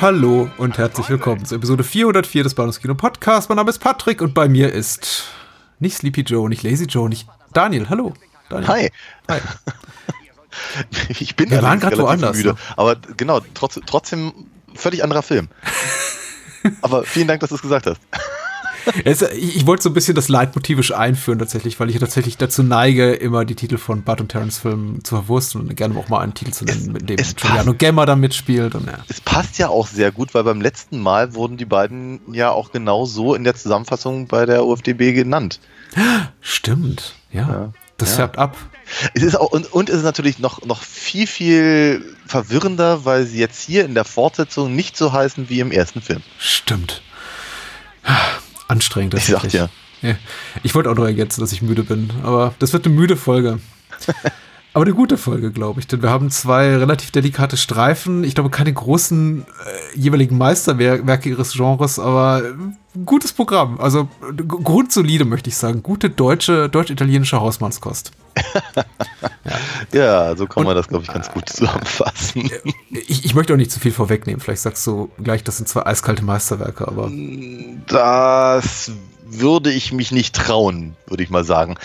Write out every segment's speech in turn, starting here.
Hallo und herzlich willkommen zu Episode 404 des Bahnhofskino Podcast. Mein Name ist Patrick und bei mir ist nicht Sleepy Joe, nicht Lazy Joe, nicht Daniel. Hallo. Daniel. Hi. Hi. Ich bin Wir waren relativ woanders, müde. Aber genau, trotz, trotzdem völlig anderer Film. Aber vielen Dank, dass du es gesagt hast. Es, ich, ich wollte so ein bisschen das leitmotivisch einführen tatsächlich, weil ich tatsächlich dazu neige, immer die Titel von Bud und Terrence Filmen zu verwursten und gerne auch mal einen Titel zu nennen, mit dem es Giuliano Gemma da mitspielt. Und, ja. Es passt ja auch sehr gut, weil beim letzten Mal wurden die beiden ja auch genau so in der Zusammenfassung bei der UFDB genannt. Stimmt, ja. Ja. Das Ja. färbt ab. Es ist auch, und, und es ist natürlich noch, noch viel, viel verwirrender, weil sie jetzt hier in der Fortsetzung nicht so heißen wie im ersten Film. Stimmt. Anstrengend. Ich sag dir. Ja. Ich wollte auch noch ergänzen, dass ich müde bin, aber das wird eine müde Folge. Aber eine gute Folge, glaube ich, denn wir haben zwei relativ delikate Streifen. Ich glaube, keine großen äh, jeweiligen Meisterwerke ihres Genres, aber äh, gutes Programm. Also äh, grundsolide, möchte ich sagen. Gute deutsche, deutsch-italienische Hausmannskost. Ja, so kann Und- man das, glaube ich, ganz gut zusammenfassen. Ich, ich möchte auch nicht zu viel vorwegnehmen. Vielleicht sagst du gleich, das sind zwei eiskalte Meisterwerke, aber Das würde ich mich nicht trauen, würde ich mal sagen.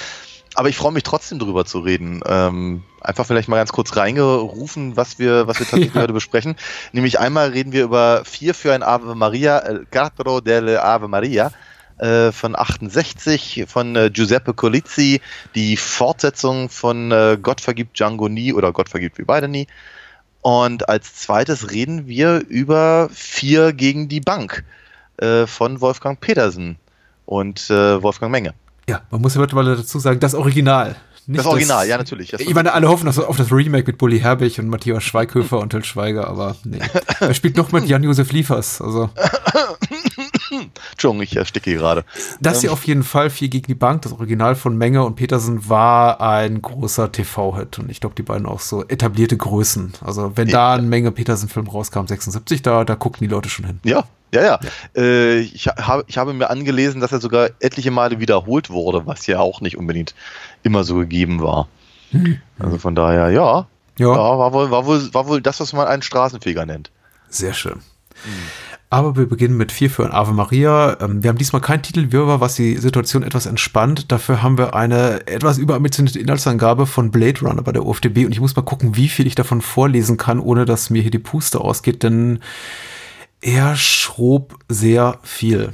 Aber ich freue mich trotzdem drüber zu reden. Ähm, einfach vielleicht mal ganz kurz reingerufen, was wir, was wir tatsächlich Ja. heute besprechen. Nämlich einmal reden wir über Vier für ein Ave Maria, El Quattro delle Ave Maria äh, von 68 von äh, Giuseppe Colizzi, die Fortsetzung von äh, Gott vergibt Django nie oder Gott vergibt wie beide nie. Und als zweites reden wir über Vier gegen die Bank äh, von Wolfgang Petersen und äh, Wolfgang Menge. Ja, man muss ja mittlerweile dazu sagen, das Original. Nicht Das Original, ja, natürlich. Das ich meine, alle hoffen auf auf das Remake mit Bully Herbig und Matthias Schweighöfer und Till Schweiger, aber nee. Er spielt noch mit Jan-Josef Liefers. Also, Entschuldigung, ich ersticke gerade. das Ähm, hier auf jeden Fall, Vier gegen die Bank, das Original von Menge und Petersen war ein großer TV-Hit und ich glaube, die beiden auch so etablierte Größen. Also, wenn da ein Menge Petersen-Film rauskam, 76, da, da guckten die Leute schon hin. Ja, ja, ja. Äh, ich, habe, ich habe mir angelesen, dass er sogar etliche Male wiederholt wurde, was ja auch nicht unbedingt immer so gegeben war. Also von daher, ja. Ja. Ja, war, wohl, war, wohl, war wohl das, was man einen Straßenfeger nennt. Sehr schön. Aber wir beginnen mit vier für ein Ave Maria. Ähm, Wir haben diesmal keinen Titelwirrwarr, was die Situation etwas entspannt. Dafür haben wir eine etwas überambitionierte Inhaltsangabe von Blade Runner bei der UFDB und ich muss mal gucken, wie viel ich davon vorlesen kann, ohne dass mir hier die Puste ausgeht, denn er schrob sehr viel.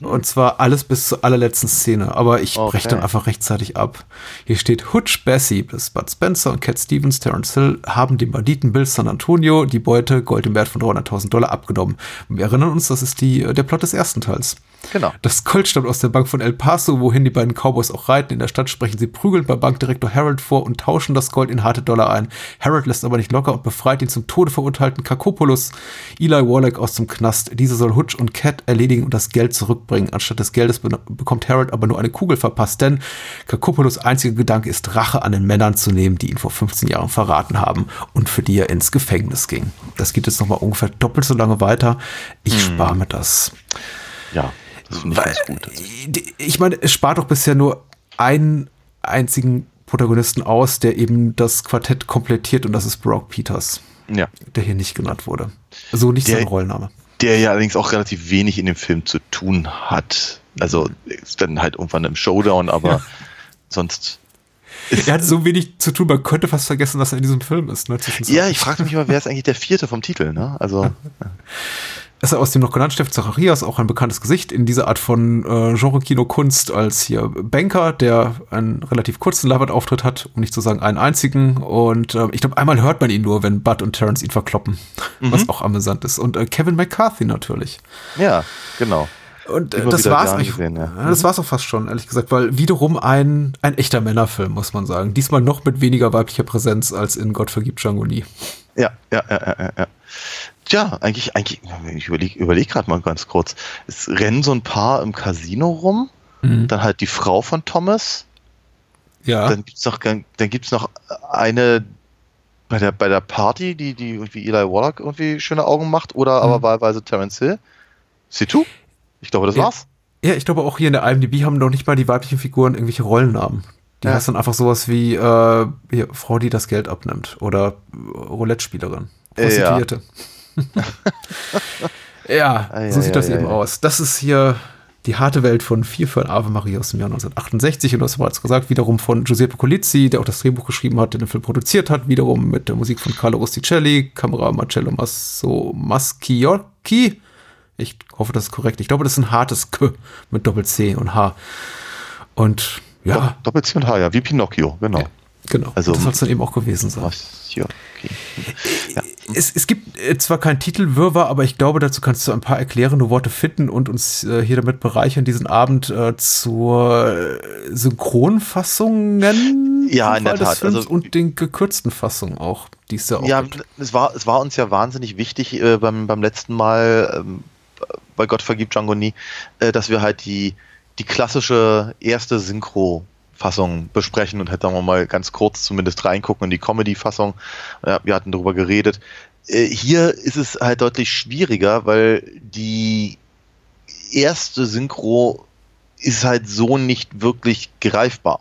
Und zwar alles bis zur allerletzten Szene. Aber ich Okay. breche dann einfach rechtzeitig ab. Hier steht Hutch Bessie bis Bud Spencer und Cat Stevens, Terence Hill haben dem Banditen Bill San Antonio die Beute Gold im Wert von 300.000 Dollar abgenommen. Wir erinnern uns, das ist die, der Plot des ersten Teils. Genau. Das Gold stammt aus der Bank von El Paso, wohin die beiden Cowboys auch reiten. In der Stadt sprechen sie prügelnd bei Bankdirektor Harold vor und tauschen das Gold in harte Dollar ein. Harold lässt aber nicht locker und befreit den zum Tode verurteilten Kakopoulos, Eli Warlock aus dem Knast. Dieser soll Hutch und Cat erledigen und das Geld zurückbringen. Anstatt des Geldes be bekommt Harold aber nur eine Kugel verpasst, denn Kakopoulos einziger Gedanke ist, Rache an den Männern zu nehmen, die ihn vor 15 Jahren verraten haben und für die er ins Gefängnis ging. Das geht jetzt nochmal ungefähr doppelt so lange weiter. Ich spare mir das. Ja, das finde ich Weil, ganz gut. ich meine, es spart doch bisher nur einen einzigen Protagonisten aus, der eben das Quartett komplettiert und das ist Brock Peters, Ja. der hier nicht genannt wurde. So nicht Der- sein Rollenname. Der ja allerdings auch relativ wenig in dem Film zu tun hat. Also ist dann halt irgendwann im Showdown, aber sonst. er hat so wenig zu tun, man könnte fast vergessen, dass er in diesem Film ist. Ne, ja, ich fragte mich immer, wer ist eigentlich der vierte vom Titel, ne? Also. ist er aus dem noch genannten Steffen Zacharias auch ein bekanntes Gesicht in dieser Art von äh, Genre-Kino-Kunst als hier Banker, der einen relativ kurzen Leinwandauftritt hat, um nicht zu sagen einen einzigen. Und äh, ich glaube, einmal hört man ihn nur, wenn Bud und Terrence ihn verkloppen, mhm. was auch amüsant ist. Und äh, Kevin McCarthy natürlich. Ja, genau. Und äh, das war's eigentlich. Gesehen, ja. das war's auch fast schon, ehrlich gesagt, weil wiederum ein, ein echter Männerfilm, muss man sagen. Diesmal noch mit weniger weiblicher Präsenz als in Gott vergibt Django nie. Ja, ja, ja, ja, ja. Tja, eigentlich, eigentlich, ich überlege überleg gerade mal ganz kurz. Es rennen so ein paar im Casino rum, mhm. dann halt die Frau von Thomas. Ja. Dann gibt's noch, dann gibt's noch eine bei der, bei der Party, die, die irgendwie Eli Wallach irgendwie schöne Augen macht, oder aber mhm. wahlweise Terence Hill. Sieh du? Ich glaube, das ja. war's. Ja, ich glaube auch hier in der IMDb haben noch nicht mal die weiblichen Figuren irgendwelche Rollennamen. Die ja. heißt dann einfach sowas wie äh, Frau, die das Geld abnimmt oder Roulette-Spielerin, Prostituierte. Ja. ja, ah, so sieht das eben aus. Das ist hier die harte Welt von Vier für ein Ave Maria aus dem Jahr 1968 und das war jetzt gesagt, wiederum von Giuseppe Colizzi, der auch das Drehbuch geschrieben hat, der den Film produziert hat, wiederum mit der Musik von Carlo Rusticelli, Kamera Marcello Masso Maschiocchi. Ich hoffe, das ist korrekt. Ich glaube, das ist ein hartes K mit Doppel-C und H. Und ja. Doppel-C und H, ja, wie Pinocchio, genau. Ja, genau. Also, das soll es dann eben auch gewesen sein. Maschiocchi. Ja. Es, es, gibt äh, zwar keinen Titelwirrwarr, aber ich glaube, dazu kannst du ein paar erklärende Worte finden und uns äh, hier damit bereichern, diesen Abend äh, zur äh, Synchronfassungen ja, in der Tat. Also, und den gekürzten Fassungen auch, die es ja auch Ja, gibt. es war, es war uns ja wahnsinnig wichtig äh, beim, beim letzten Mal ähm, bei Gott vergibt Django nie, äh, dass wir halt die, die klassische erste Synchro Fassung besprechen und hätten wir mal ganz kurz zumindest reingucken in die Comedy-Fassung. Ja, wir hatten darüber geredet. Äh, hier ist es halt deutlich schwieriger, weil die erste Synchro ist halt so nicht wirklich greifbar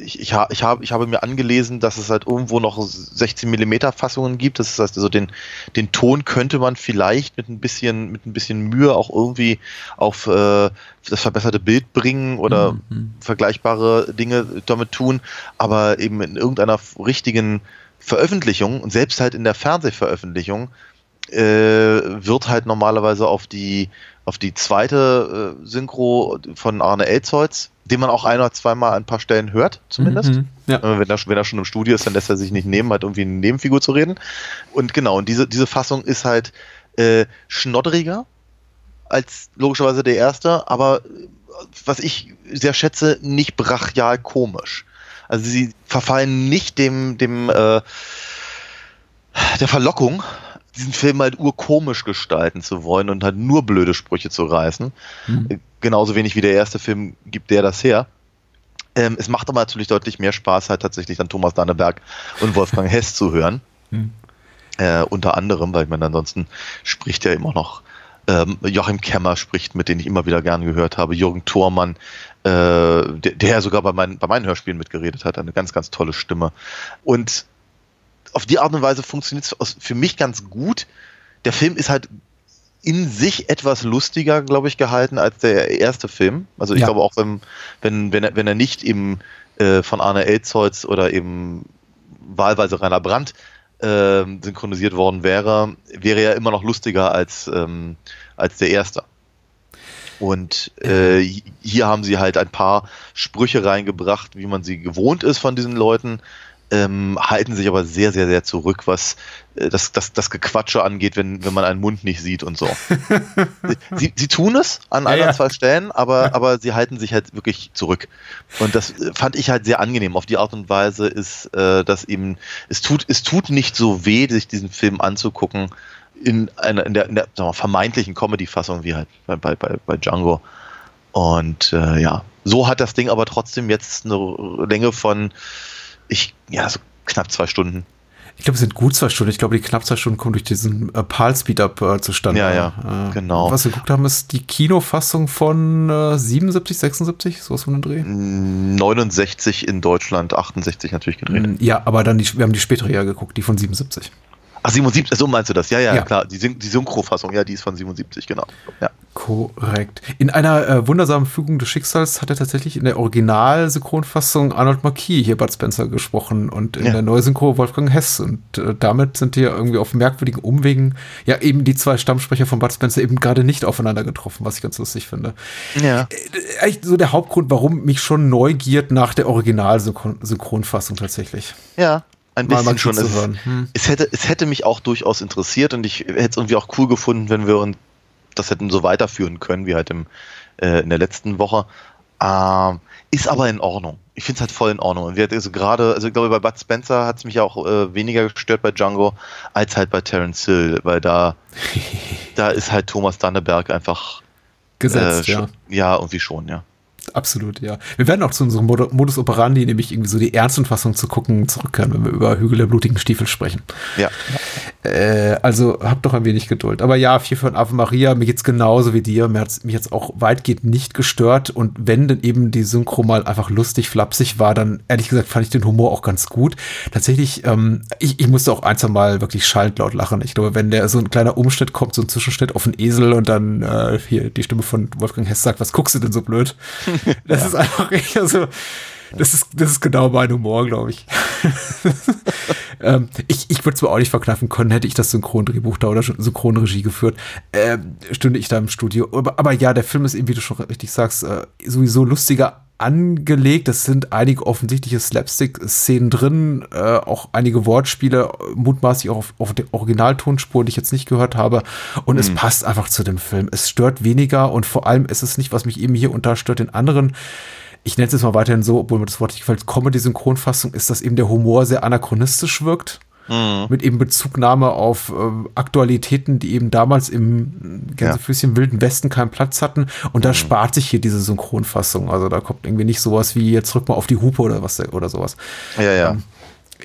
ich, ich, ich, hab, ich habe mir angelesen, dass es halt irgendwo noch 16 mm Fassungen gibt. Das heißt also, den, den Ton könnte man vielleicht mit ein bisschen, mit ein bisschen Mühe auch irgendwie auf äh, das verbesserte Bild bringen oder mhm. vergleichbare Dinge damit tun, aber eben in irgendeiner richtigen Veröffentlichung und selbst halt in der Fernsehveröffentlichung äh, wird halt normalerweise auf die auf die zweite äh, Synchro von Arne Elzholz den man auch ein oder zweimal an ein paar Stellen hört, zumindest. Mhm, ja. Äh, wenn, er, wenn er schon im Studio ist, dann lässt er sich nicht nehmen, halt irgendwie eine Nebenfigur zu reden. Und genau, und diese, diese Fassung ist halt äh, schnoddriger als logischerweise der erste, aber äh, was ich sehr schätze, nicht brachial komisch. Also sie verfallen nicht dem, dem äh, der Verlockung, diesen Film halt urkomisch gestalten zu wollen und halt nur blöde Sprüche zu reißen. Mhm. Genauso wenig wie der erste Film gibt der das her. Ähm, es macht aber natürlich deutlich mehr Spaß, halt tatsächlich dann Thomas Danneberg und Wolfgang Hess zu hören. Mhm. Äh, unter anderem, weil ich meine, ansonsten spricht ja immer noch ähm, Joachim Kemmer spricht, mit dem ich immer wieder gern gehört habe, Jürgen Thormann, äh, der, der sogar bei, mein, bei meinen Hörspielen mitgeredet hat, eine ganz, ganz tolle Stimme. Und auf die Art und Weise funktioniert es für mich ganz gut. Der Film ist halt in sich etwas lustiger, glaube ich, gehalten als der erste Film. Also ich ja. glaube auch, wenn, wenn, wenn, er, wenn er nicht eben äh, von Arne Elzholz oder eben wahlweise Rainer Brandt äh, synchronisiert worden wäre, wäre er immer noch lustiger als, ähm, als der erste. Und äh, hier haben sie halt ein paar Sprüche reingebracht, wie man sie gewohnt ist von diesen Leuten, ähm, halten sich aber sehr, sehr, sehr zurück, was äh, das, das, das Gequatsche angeht, wenn, wenn man einen Mund nicht sieht und so. sie, sie tun es an ja, ein oder zwei Stellen, aber, aber sie halten sich halt wirklich zurück. Und das äh, fand ich halt sehr angenehm. Auf die Art und Weise ist, äh, dass eben, es tut, es tut nicht so weh, sich diesen Film anzugucken in einer, in der, in der wir, vermeintlichen Comedy-Fassung wie halt bei, bei, bei, bei Django. Und äh, ja, so hat das Ding aber trotzdem jetzt eine Länge von ich, ja, so knapp zwei Stunden. Ich glaube, es sind gut zwei Stunden. Ich glaube, die knapp zwei Stunden kommen durch diesen äh, PAL-Speed-Up äh, zustande. Ja, ja, äh, genau. Was wir geguckt haben, ist die Kinofassung von äh, 77, 76, sowas von dem Dreh? 69 in Deutschland, 68 natürlich gedreht. Ja, aber dann, die, wir haben die spätere ja geguckt, die von 77. Ach, 77, so meinst du das? Ja, ja, Ja. klar. Die, Syn die Synchro-Fassung, ja, die ist von 77, genau. Ja. Korrekt. In einer äh, wundersamen Fügung des Schicksals hat er tatsächlich in der Original-Synchronfassung Arnold Marquis hier Bud Spencer gesprochen und in Ja. der Neusynchro Wolfgang Hess. Und äh, damit sind hier irgendwie auf merkwürdigen Umwegen ja eben die zwei Stammsprecher von Bud Spencer eben gerade nicht aufeinander getroffen, was ich ganz lustig finde. Ja. Äh, Eigentlich so der Hauptgrund, warum mich schon neugiert nach der Original-Synchronfassung tatsächlich. Ja, ein bisschen mal schon. Es. Hm. es, hätte, es hätte mich auch durchaus interessiert und ich hätte es irgendwie auch cool gefunden, wenn wir uns das hätten so weiterführen können, wie halt im, äh, in der letzten Woche. Ähm, ist aber in Ordnung. Ich finde es halt voll in Ordnung. Und wir also gerade, also ich glaube, bei Bud Spencer hat es mich auch äh, weniger gestört bei Django als halt bei Terence Hill, weil da, da ist halt Thomas Danneberg einfach Gesetzt, äh, ja. ja, irgendwie schon, ja. Absolut, ja. Wir werden auch zu unserem Mod Modus operandi, nämlich irgendwie so die ernsten Fassungen zu gucken, zurückkehren, wenn wir über Hügel der blutigen Stiefel sprechen. Ja. Äh, also habt doch ein wenig Geduld. Aber ja, vier von Ave Maria, mir geht's genauso wie dir. Mir hat's mich jetzt auch weitgehend nicht gestört. Und wenn denn eben die Synchro mal einfach lustig, flapsig war, dann ehrlich gesagt fand ich den Humor auch ganz gut. Tatsächlich, ähm, ich, ich musste auch ein, zwei Mal wirklich schallend laut lachen. Ich glaube, wenn der so ein kleiner Umschnitt kommt, so ein Zwischenschnitt auf einen Esel und dann äh, hier die Stimme von Wolfgang Hess sagt, was guckst du denn so blöd? Das ist einfach echt, also, das ist, das ist genau mein Humor, glaube ich. ähm, ich ich würde zwar auch nicht verkneifen können, hätte ich das Synchrondrehbuch da oder Synchronregie geführt, ähm, stünde ich da im Studio. Aber, aber ja, der Film ist eben, wie du schon richtig sagst, äh, sowieso lustiger angelegt. Es sind einige offensichtliche Slapstick-Szenen drin, äh, auch einige Wortspiele, mutmaßlich auch auf, auf der Originaltonspur, die ich jetzt nicht gehört habe. Und es passt einfach zu dem Film. Es stört weniger und vor allem ist es nicht, was mich eben hier unterstört, in anderen ich nenne es jetzt mal weiterhin so, obwohl mir das Wort nicht gefällt, Comedy-Synchronfassung ist, dass eben der Humor sehr anachronistisch wirkt. Mit eben Bezugnahme auf äh, Aktualitäten, die eben damals im Gänsefüßchen Wilden Westen keinen Platz hatten. Und da spart sich hier diese Synchronfassung. Also da kommt irgendwie nicht sowas wie jetzt rück mal auf die Hupe oder was oder sowas. Ja, ja.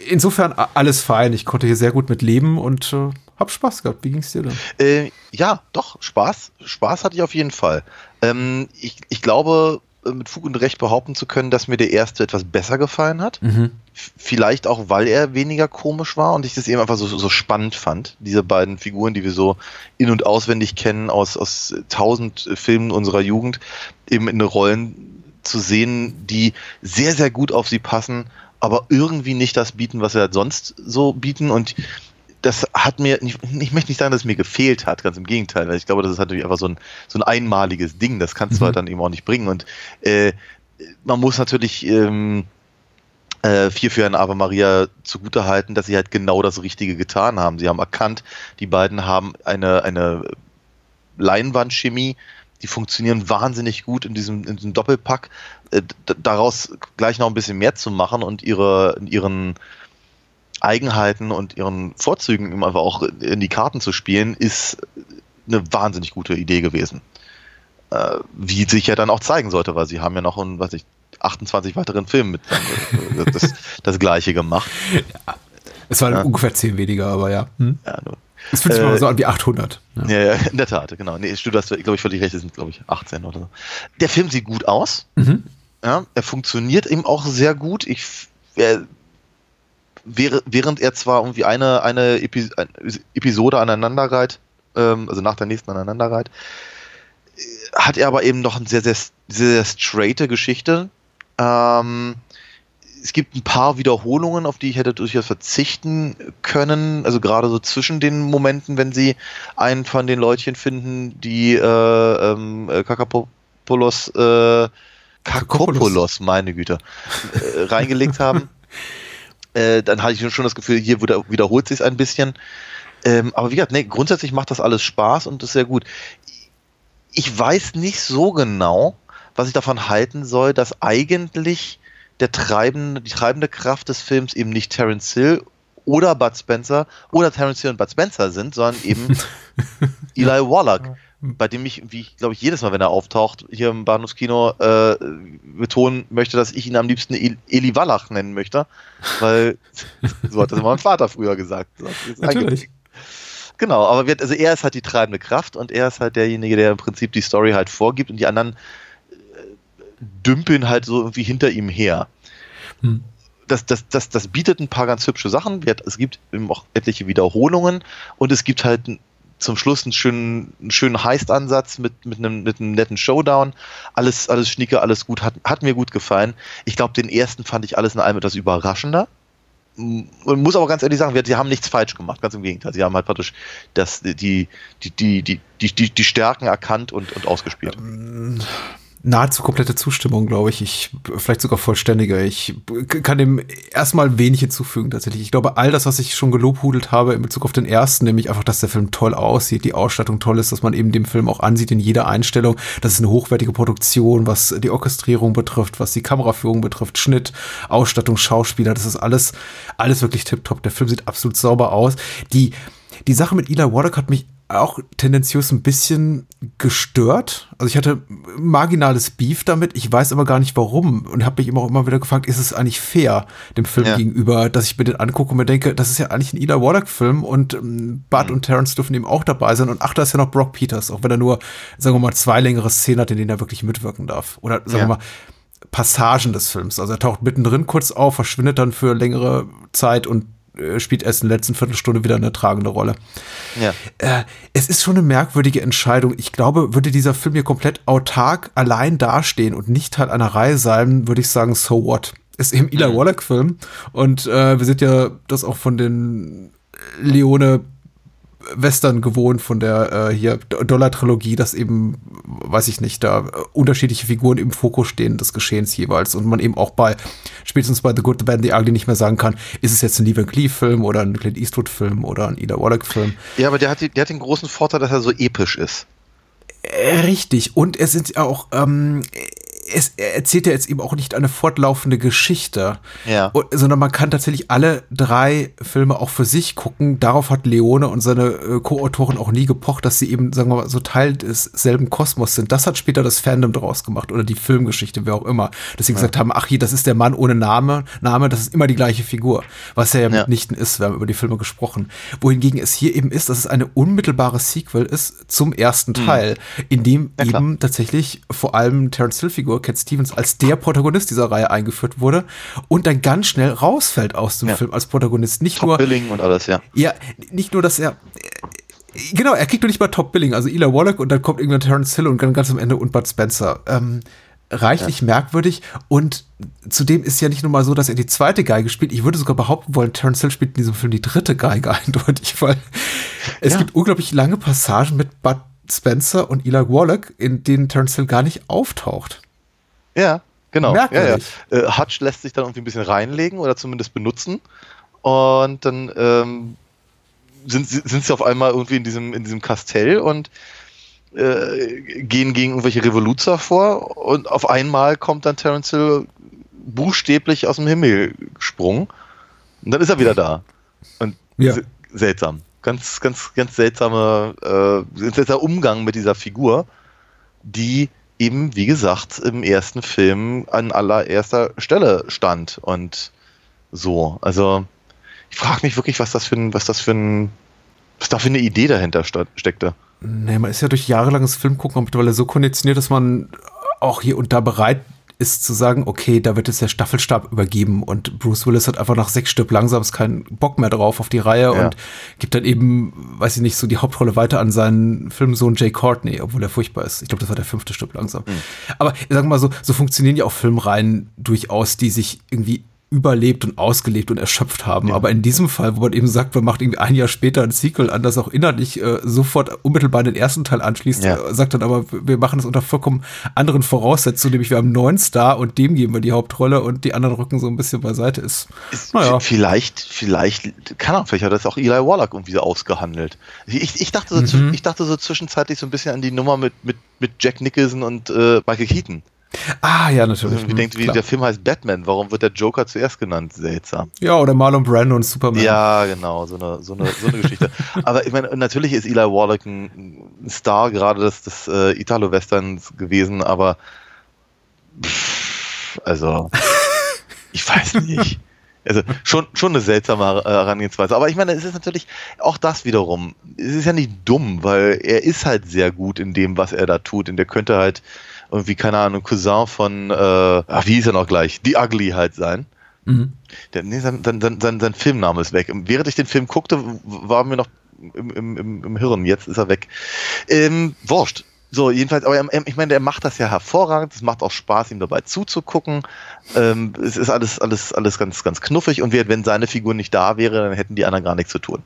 Insofern a- alles fein. Ich konnte hier sehr gut mit leben und äh, hab Spaß gehabt. Wie ging's dir denn? Äh, ja, doch, Spaß. Spaß hatte ich auf jeden Fall. Ähm, ich, ich glaube, mit Fug und Recht behaupten zu können, dass mir der erste etwas besser gefallen hat. F- Vielleicht auch, weil er weniger komisch war und ich das eben einfach so, so spannend fand. Diese beiden Figuren, die wir so in- und auswendig kennen aus, aus tausend Filmen unserer Jugend, eben in Rollen zu sehen, die sehr, sehr gut auf sie passen, aber irgendwie nicht das bieten, was sie halt sonst so bieten. Und das hat mir, ich, möchte nicht sagen, dass es mir gefehlt hat, ganz im Gegenteil, weil ich glaube, das ist natürlich einfach so ein, so ein einmaliges Ding, das kannst du halt dann eben auch nicht bringen. Und äh, man muss natürlich ähm, äh, vier für ein Ave Maria zugutehalten, dass sie halt genau das Richtige getan haben. Sie haben erkannt, die beiden haben eine, eine Leinwandchemie, die funktionieren wahnsinnig gut in diesem, in diesem Doppelpack. Äh, daraus gleich noch ein bisschen mehr zu machen und ihre, ihren Eigenheiten und ihren Vorzügen einfach auch in die Karten zu spielen, ist eine wahnsinnig gute Idee gewesen. Äh, wie sich ja dann auch zeigen sollte, weil sie haben ja noch einen, weiß ich, 28 weiteren Filmen mit äh, das, das gleiche gemacht. Es waren Ja. ungefähr zehn weniger, aber ja. Hm? Ja, nur. Es fühlt sich Äh, mal so an wie 800. Ja. Ja, ja, in der Tat, genau. Nee, du hast, glaube ich, völlig recht, es sind, glaube ich, 18 oder so. Der Film sieht gut aus. Mhm. Ja, er funktioniert eben auch sehr gut. Ich, er, während er zwar irgendwie eine, eine, Epi Episode aneinanderreiht, ähm, also nach der nächsten aneinanderreiht, äh, hat er aber eben noch eine sehr, sehr, sehr, sehr straighte Geschichte. Ähm, es gibt ein paar Wiederholungen, auf die ich hätte durchaus verzichten können. Also gerade so zwischen den Momenten, wenn sie einen von den Leutchen finden, die äh, ähm, äh, Kakapopoulos, äh, Kakopoulos, meine Güte, äh, reingelegt haben. Äh, dann hatte ich schon das Gefühl, hier wieder, wiederholt sich ein bisschen. Ähm, aber wie gesagt, nee, grundsätzlich macht das alles Spaß und ist sehr gut. Ich weiß nicht so genau, was ich davon halten soll, dass eigentlich der treibende, die treibende Kraft des Films eben nicht Terence Hill oder Bud Spencer oder Terence Hill und Bud Spencer sind, sondern eben Eli Wallach, bei dem ich, wie ich glaube ich jedes Mal, wenn er auftaucht, hier im Bahnhofskino äh, betonen möchte, dass ich ihn am liebsten El- Eli Wallach nennen möchte, weil so hat das mein Vater früher gesagt. Natürlich. Genau, aber wird, also er ist halt die treibende Kraft und er ist halt derjenige, der im Prinzip die Story halt vorgibt und die anderen äh, dümpeln halt so irgendwie hinter ihm her. Hm. das, das, das, das bietet ein paar ganz hübsche Sachen. Es gibt eben auch etliche Wiederholungen und es gibt halt zum Schluss einen schönen, einen schönen Heist-Ansatz mit, mit, einem, mit einem netten Showdown. Alles, alles schnieke, alles gut, hat, hat mir gut gefallen. Ich glaube, den ersten fand ich alles in allem etwas überraschender. Und muss aber ganz ehrlich sagen, sie haben nichts falsch gemacht, ganz im Gegenteil. Sie haben halt praktisch das, die, die, die, die, die, die Stärken erkannt und, und ausgespielt. Ähm, nahezu komplette Zustimmung, glaube ich. Ich, vielleicht sogar vollständiger. Ich kann dem erstmal wenig hinzufügen, tatsächlich. Ich glaube, all das, was ich schon gelobhudelt habe in Bezug auf den ersten, nämlich einfach, dass der Film toll aussieht, die Ausstattung toll ist, dass man eben dem Film auch ansieht in jeder Einstellung. Das ist eine hochwertige Produktion, was die Orchestrierung betrifft, was die Kameraführung betrifft, Schnitt, Ausstattung, Schauspieler. Das ist alles, alles wirklich tipptopp. Der Film sieht absolut sauber aus. Die, die Sache mit Eli Wardock hat mich auch tendenziös ein bisschen gestört. Also ich hatte marginales Beef damit, ich weiß aber gar nicht warum und habe mich immer auch immer wieder gefragt, ist es eigentlich fair dem Film ja. gegenüber, dass ich mir den angucke und mir denke, das ist ja eigentlich ein Ida Warlock-Film und ähm, Bud mhm. und Terrence dürfen eben auch dabei sein und ach, da ist ja noch Brock Peters, auch wenn er nur, sagen wir mal, zwei längere Szenen hat, in denen er wirklich mitwirken darf. Oder sagen ja. wir mal, Passagen des Films. Also er taucht mittendrin kurz auf, verschwindet dann für längere Zeit und spielt erst in der letzten Viertelstunde wieder eine tragende Rolle. Ja. Äh, es ist schon eine merkwürdige Entscheidung. Ich glaube, würde dieser Film hier komplett autark allein dastehen und nicht Teil einer Reihe sein, würde ich sagen, so what? Ist eben Eli mhm. Wallach-Film und äh, wir sind ja das auch von den Leone Western gewohnt von der äh, hier Dollar-Trilogie, dass eben, weiß ich nicht, da unterschiedliche Figuren im Fokus stehen des Geschehens jeweils und man eben auch bei, spätestens bei The Good, The Bad and The Ugly nicht mehr sagen kann, ist es jetzt ein Lee Van Cleef-Film oder ein Clint Eastwood-Film oder ein Ida Wallach-Film. Ja, aber der hat, der hat den großen Vorteil, dass er so episch ist. Äh, richtig. Und es sind auch, ähm, es erzählt ja jetzt eben auch nicht eine fortlaufende Geschichte, ja. sondern man kann tatsächlich alle drei Filme auch für sich gucken. Darauf hat Leone und seine äh, Co-Autoren auch nie gepocht, dass sie eben, sagen wir mal, so Teil des selben Kosmos sind. Das hat später das Fandom daraus gemacht oder die Filmgeschichte, wer auch immer. Dass sie ja. gesagt haben, ach hier, das ist der Mann ohne Name, Name, das ist immer die gleiche Figur. Was ja, ja mitnichten ist, wir haben über die Filme gesprochen. Wohingegen es hier eben ist, dass es eine unmittelbare Sequel ist zum ersten mhm. Teil, in dem eben tatsächlich vor allem Terence Hill-Figur Cat Stevens als der Protagonist dieser Reihe eingeführt wurde und dann ganz schnell rausfällt aus dem ja. Film als Protagonist. Nicht Top nur Billing und alles, ja. Ja, nicht nur, dass er genau, er kriegt doch nicht mal Top Billing, also Eli Wallach und dann kommt irgendwann Terence Hill und dann ganz am Ende und Bud Spencer. Ähm, reichlich ja. merkwürdig und zudem ist ja nicht nur mal so, dass er die zweite Geige spielt. Ich würde sogar behaupten wollen, Terence Hill spielt in diesem Film die dritte Geige eindeutig, weil es ja. gibt unglaublich lange Passagen mit Bud Spencer und Eli Wallach, in denen Terence Hill gar nicht auftaucht. Ja, genau. Ja, ja. Äh, Hutch lässt sich dann irgendwie ein bisschen reinlegen oder zumindest benutzen. Und dann ähm, sind, sind sie auf einmal irgendwie in diesem, in diesem Kastell und äh, gehen gegen irgendwelche Revoluzer vor. Und auf einmal kommt dann Terence Hill buchstäblich aus dem Himmel gesprungen. Und dann ist er wieder da. Und ja. seltsam. Ganz, ganz, ganz seltsamer, äh, seltsamer Umgang mit dieser Figur, die eben, wie gesagt, im ersten Film an allererster Stelle stand. Und so, also ich frage mich wirklich, was das für ein, was das für ein, was da für eine Idee dahinter steckte. Nee, man ist ja durch jahrelanges Filmgucken mittlerweile so konditioniert, dass man auch hier und da bereit ist zu sagen, okay, da wird jetzt der Staffelstab übergeben und Bruce Willis hat einfach nach sechs Stück langsam keinen Bock mehr drauf auf die Reihe ja. und gibt dann eben, weiß ich nicht, so die Hauptrolle weiter an seinen Filmsohn Jay Courtney, obwohl er furchtbar ist. Ich glaube, das war der fünfte Stück langsam. Mhm. Aber ich sag mal so, so funktionieren ja auch Filmreihen durchaus, die sich irgendwie überlebt und ausgelebt und erschöpft haben. Ja. Aber in diesem Fall, wo man eben sagt, man macht irgendwie ein Jahr später ein Sequel an, das auch innerlich äh, sofort unmittelbar den ersten Teil anschließt, ja. äh, sagt dann aber, wir machen das unter vollkommen anderen Voraussetzungen, nämlich wir haben einen neuen Star und dem geben wir die Hauptrolle und die anderen rücken so ein bisschen beiseite. Ist, ist naja. Vielleicht, vielleicht, kann er, vielleicht hat das auch Eli Wallach irgendwie so ausgehandelt. Ich, ich, dachte so, mhm. ich dachte so zwischenzeitlich so ein bisschen an die Nummer mit, mit, mit Jack Nicholson und äh, Michael Keaton. Ah, ja, natürlich. Also, wie denkt, wie der Film heißt Batman, warum wird der Joker zuerst genannt? Seltsam. Ja, oder Marlon Brando und Superman. Ja, genau, so eine, so eine, so eine Geschichte. Aber ich meine, natürlich ist Eli Wallach ein Star gerade des, des äh, Italo-Westerns gewesen, aber pff, also, ich weiß nicht. Also schon, schon eine seltsame Herangehensweise. Aber ich meine, es ist natürlich auch das wiederum. Es ist ja nicht dumm, weil er ist halt sehr gut in dem, was er da tut. Und der könnte halt irgendwie, keine Ahnung, Cousin von, äh, ach, wie hieß er noch gleich? The Ugly halt sein. Der, nee, sein, sein, sein, sein, Filmname ist weg. Während ich den Film guckte, w- war mir noch im, im, im, im Hirn. Jetzt ist er weg. Ähm, wurscht. So, jedenfalls, aber er, ich meine, der macht das ja hervorragend. Es macht auch Spaß, ihm dabei zuzugucken. Ähm, es ist alles, alles, alles ganz, ganz knuffig. Und wir- wenn seine Figur nicht da wäre, dann hätten die anderen gar nichts zu tun.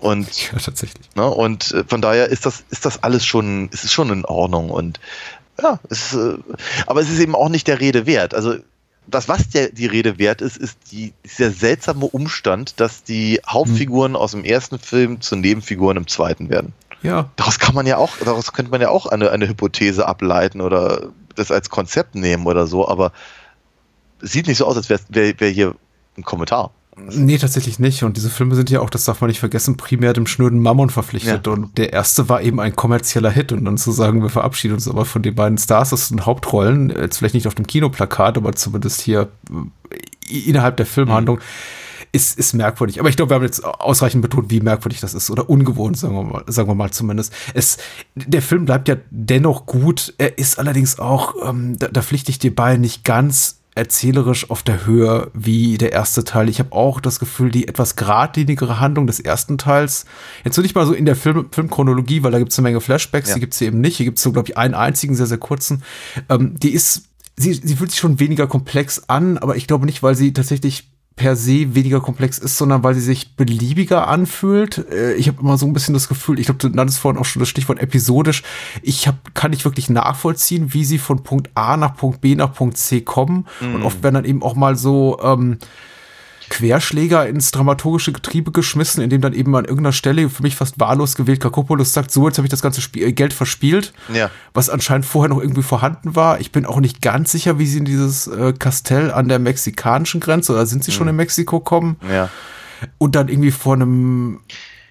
Und Ja, tatsächlich. Ne? Und äh, von daher ist das, ist das alles schon, es ist schon in Ordnung. Und ja, es äh, aber es ist eben auch nicht der Rede wert. Also das, was der, die Rede wert ist, ist die, der seltsame Umstand, dass die Hauptfiguren aus dem ersten Film zu Nebenfiguren im zweiten werden. Ja, Daraus kann man ja auch, daraus könnte man ja auch eine, eine Hypothese ableiten oder das als Konzept nehmen oder so, aber es sieht nicht so aus, als wäre wär, wär hier ein Kommentar. Nee, tatsächlich nicht. Und diese Filme sind ja auch, das darf man nicht vergessen, primär dem schnöden Mammon verpflichtet. Ja. Und der erste war eben ein kommerzieller Hit. Und dann zu sagen, wir verabschieden uns aber von den beiden Stars, das sind Hauptrollen, jetzt vielleicht nicht auf dem Kinoplakat, aber zumindest hier äh, innerhalb der Filmhandlung, ist, ist merkwürdig. Aber ich glaube, wir haben jetzt ausreichend betont, wie merkwürdig das ist. Oder ungewohnt, sagen wir mal, sagen wir mal zumindest. Es, der Film bleibt ja dennoch gut. Er ist allerdings auch, ähm, da, da pflichte ich dir bei, nicht ganz erzählerisch auf der Höhe wie der erste Teil. Ich habe auch das Gefühl, die etwas geradlinigere Handlung des ersten Teils, jetzt nicht mal so in der Film, Filmchronologie, weil da gibt es eine Menge Flashbacks, Ja. die gibt es hier eben nicht. Hier gibt es so, glaube ich, einen einzigen, sehr, sehr kurzen. Ähm, die ist, sie, sie fühlt sich schon weniger komplex an, aber ich glaube nicht, weil sie tatsächlich per se weniger komplex ist, sondern weil sie sich beliebiger anfühlt. Äh, Ich habe immer so ein bisschen das Gefühl, ich glaube, du nanntest vorhin auch schon das Stichwort episodisch. Ich hab, kann nicht wirklich nachvollziehen, wie sie von Punkt A nach Punkt B nach Punkt C kommen. Und oft werden dann eben auch mal so ähm, Querschläger ins dramaturgische Getriebe geschmissen, indem dann eben an irgendeiner Stelle für mich fast wahllos gewählt Kakopoulos sagt, so, jetzt habe ich das ganze Spiel, äh, Geld verspielt, Ja. was anscheinend vorher noch irgendwie vorhanden war. Ich bin auch nicht ganz sicher, wie sie in dieses äh, Kastell an der mexikanischen Grenze, oder sind sie schon in Mexiko kommen Ja. und dann irgendwie vor einem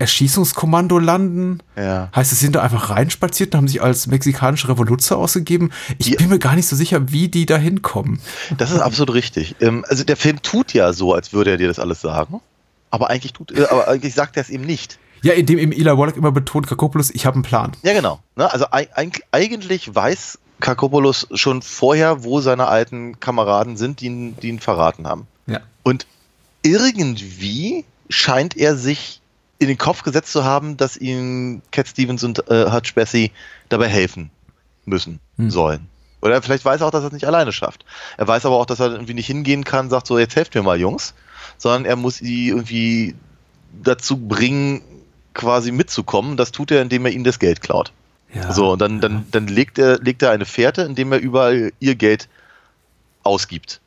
Erschießungskommando landen. Ja. Heißt, sie sind da einfach reinspaziert und haben sich als mexikanische Revoluzer ausgegeben. Ich Ja. bin mir gar nicht so sicher, wie die da hinkommen. Das ist absolut richtig. Ähm, also der Film tut ja so, als würde er dir das alles sagen. Aber eigentlich tut, äh, aber eigentlich sagt er es eben nicht. Ja, indem eben Eli Wallach immer betont, Kakopoulos, ich habe einen Plan. Ja, genau. Ne? Also eig- eig- eigentlich weiß Kakopoulos schon vorher, wo seine alten Kameraden sind, die ihn, die ihn verraten haben. Ja. Und irgendwie scheint er sich in den Kopf gesetzt zu haben, dass ihm Cat Stevens und äh, Hutch Bessie dabei helfen müssen, Hm. sollen. Oder vielleicht weiß er auch, dass er es nicht alleine schafft. Er weiß aber auch, dass er irgendwie nicht hingehen kann, sagt so, jetzt helft mir mal, Jungs, sondern er muss sie irgendwie dazu bringen, quasi mitzukommen. Das tut er, indem er ihnen das Geld klaut. ja. So, und dann, dann, dann legt, er, legt er eine Fährte, indem er überall ihr Geld ausgibt.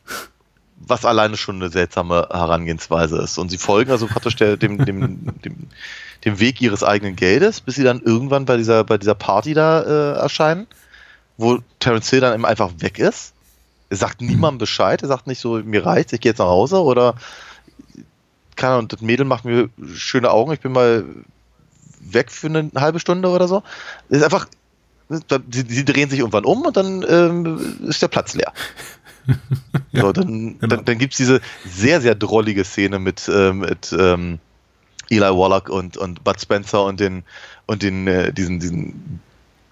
Was alleine schon eine seltsame Herangehensweise ist. Und sie folgen also praktisch der, dem, dem, dem, dem Weg ihres eigenen Geldes, bis sie dann irgendwann bei dieser, bei dieser Party da äh, erscheinen, wo Terence Hill dann eben einfach weg ist. Er sagt niemandem Bescheid, er sagt nicht so, mir reicht's, ich gehe jetzt nach Hause oder keine Ahnung, das Mädel macht mir schöne Augen, ich bin mal weg für eine halbe Stunde oder so. Ist einfach, sie, sie drehen sich irgendwann um und dann ähm, ist der Platz leer. so, dann genau. dann, dann gibt es diese sehr, sehr drollige Szene mit, ähm, mit ähm, Eli Wallach und, und Bud Spencer und den, und den, äh, diesen, diesen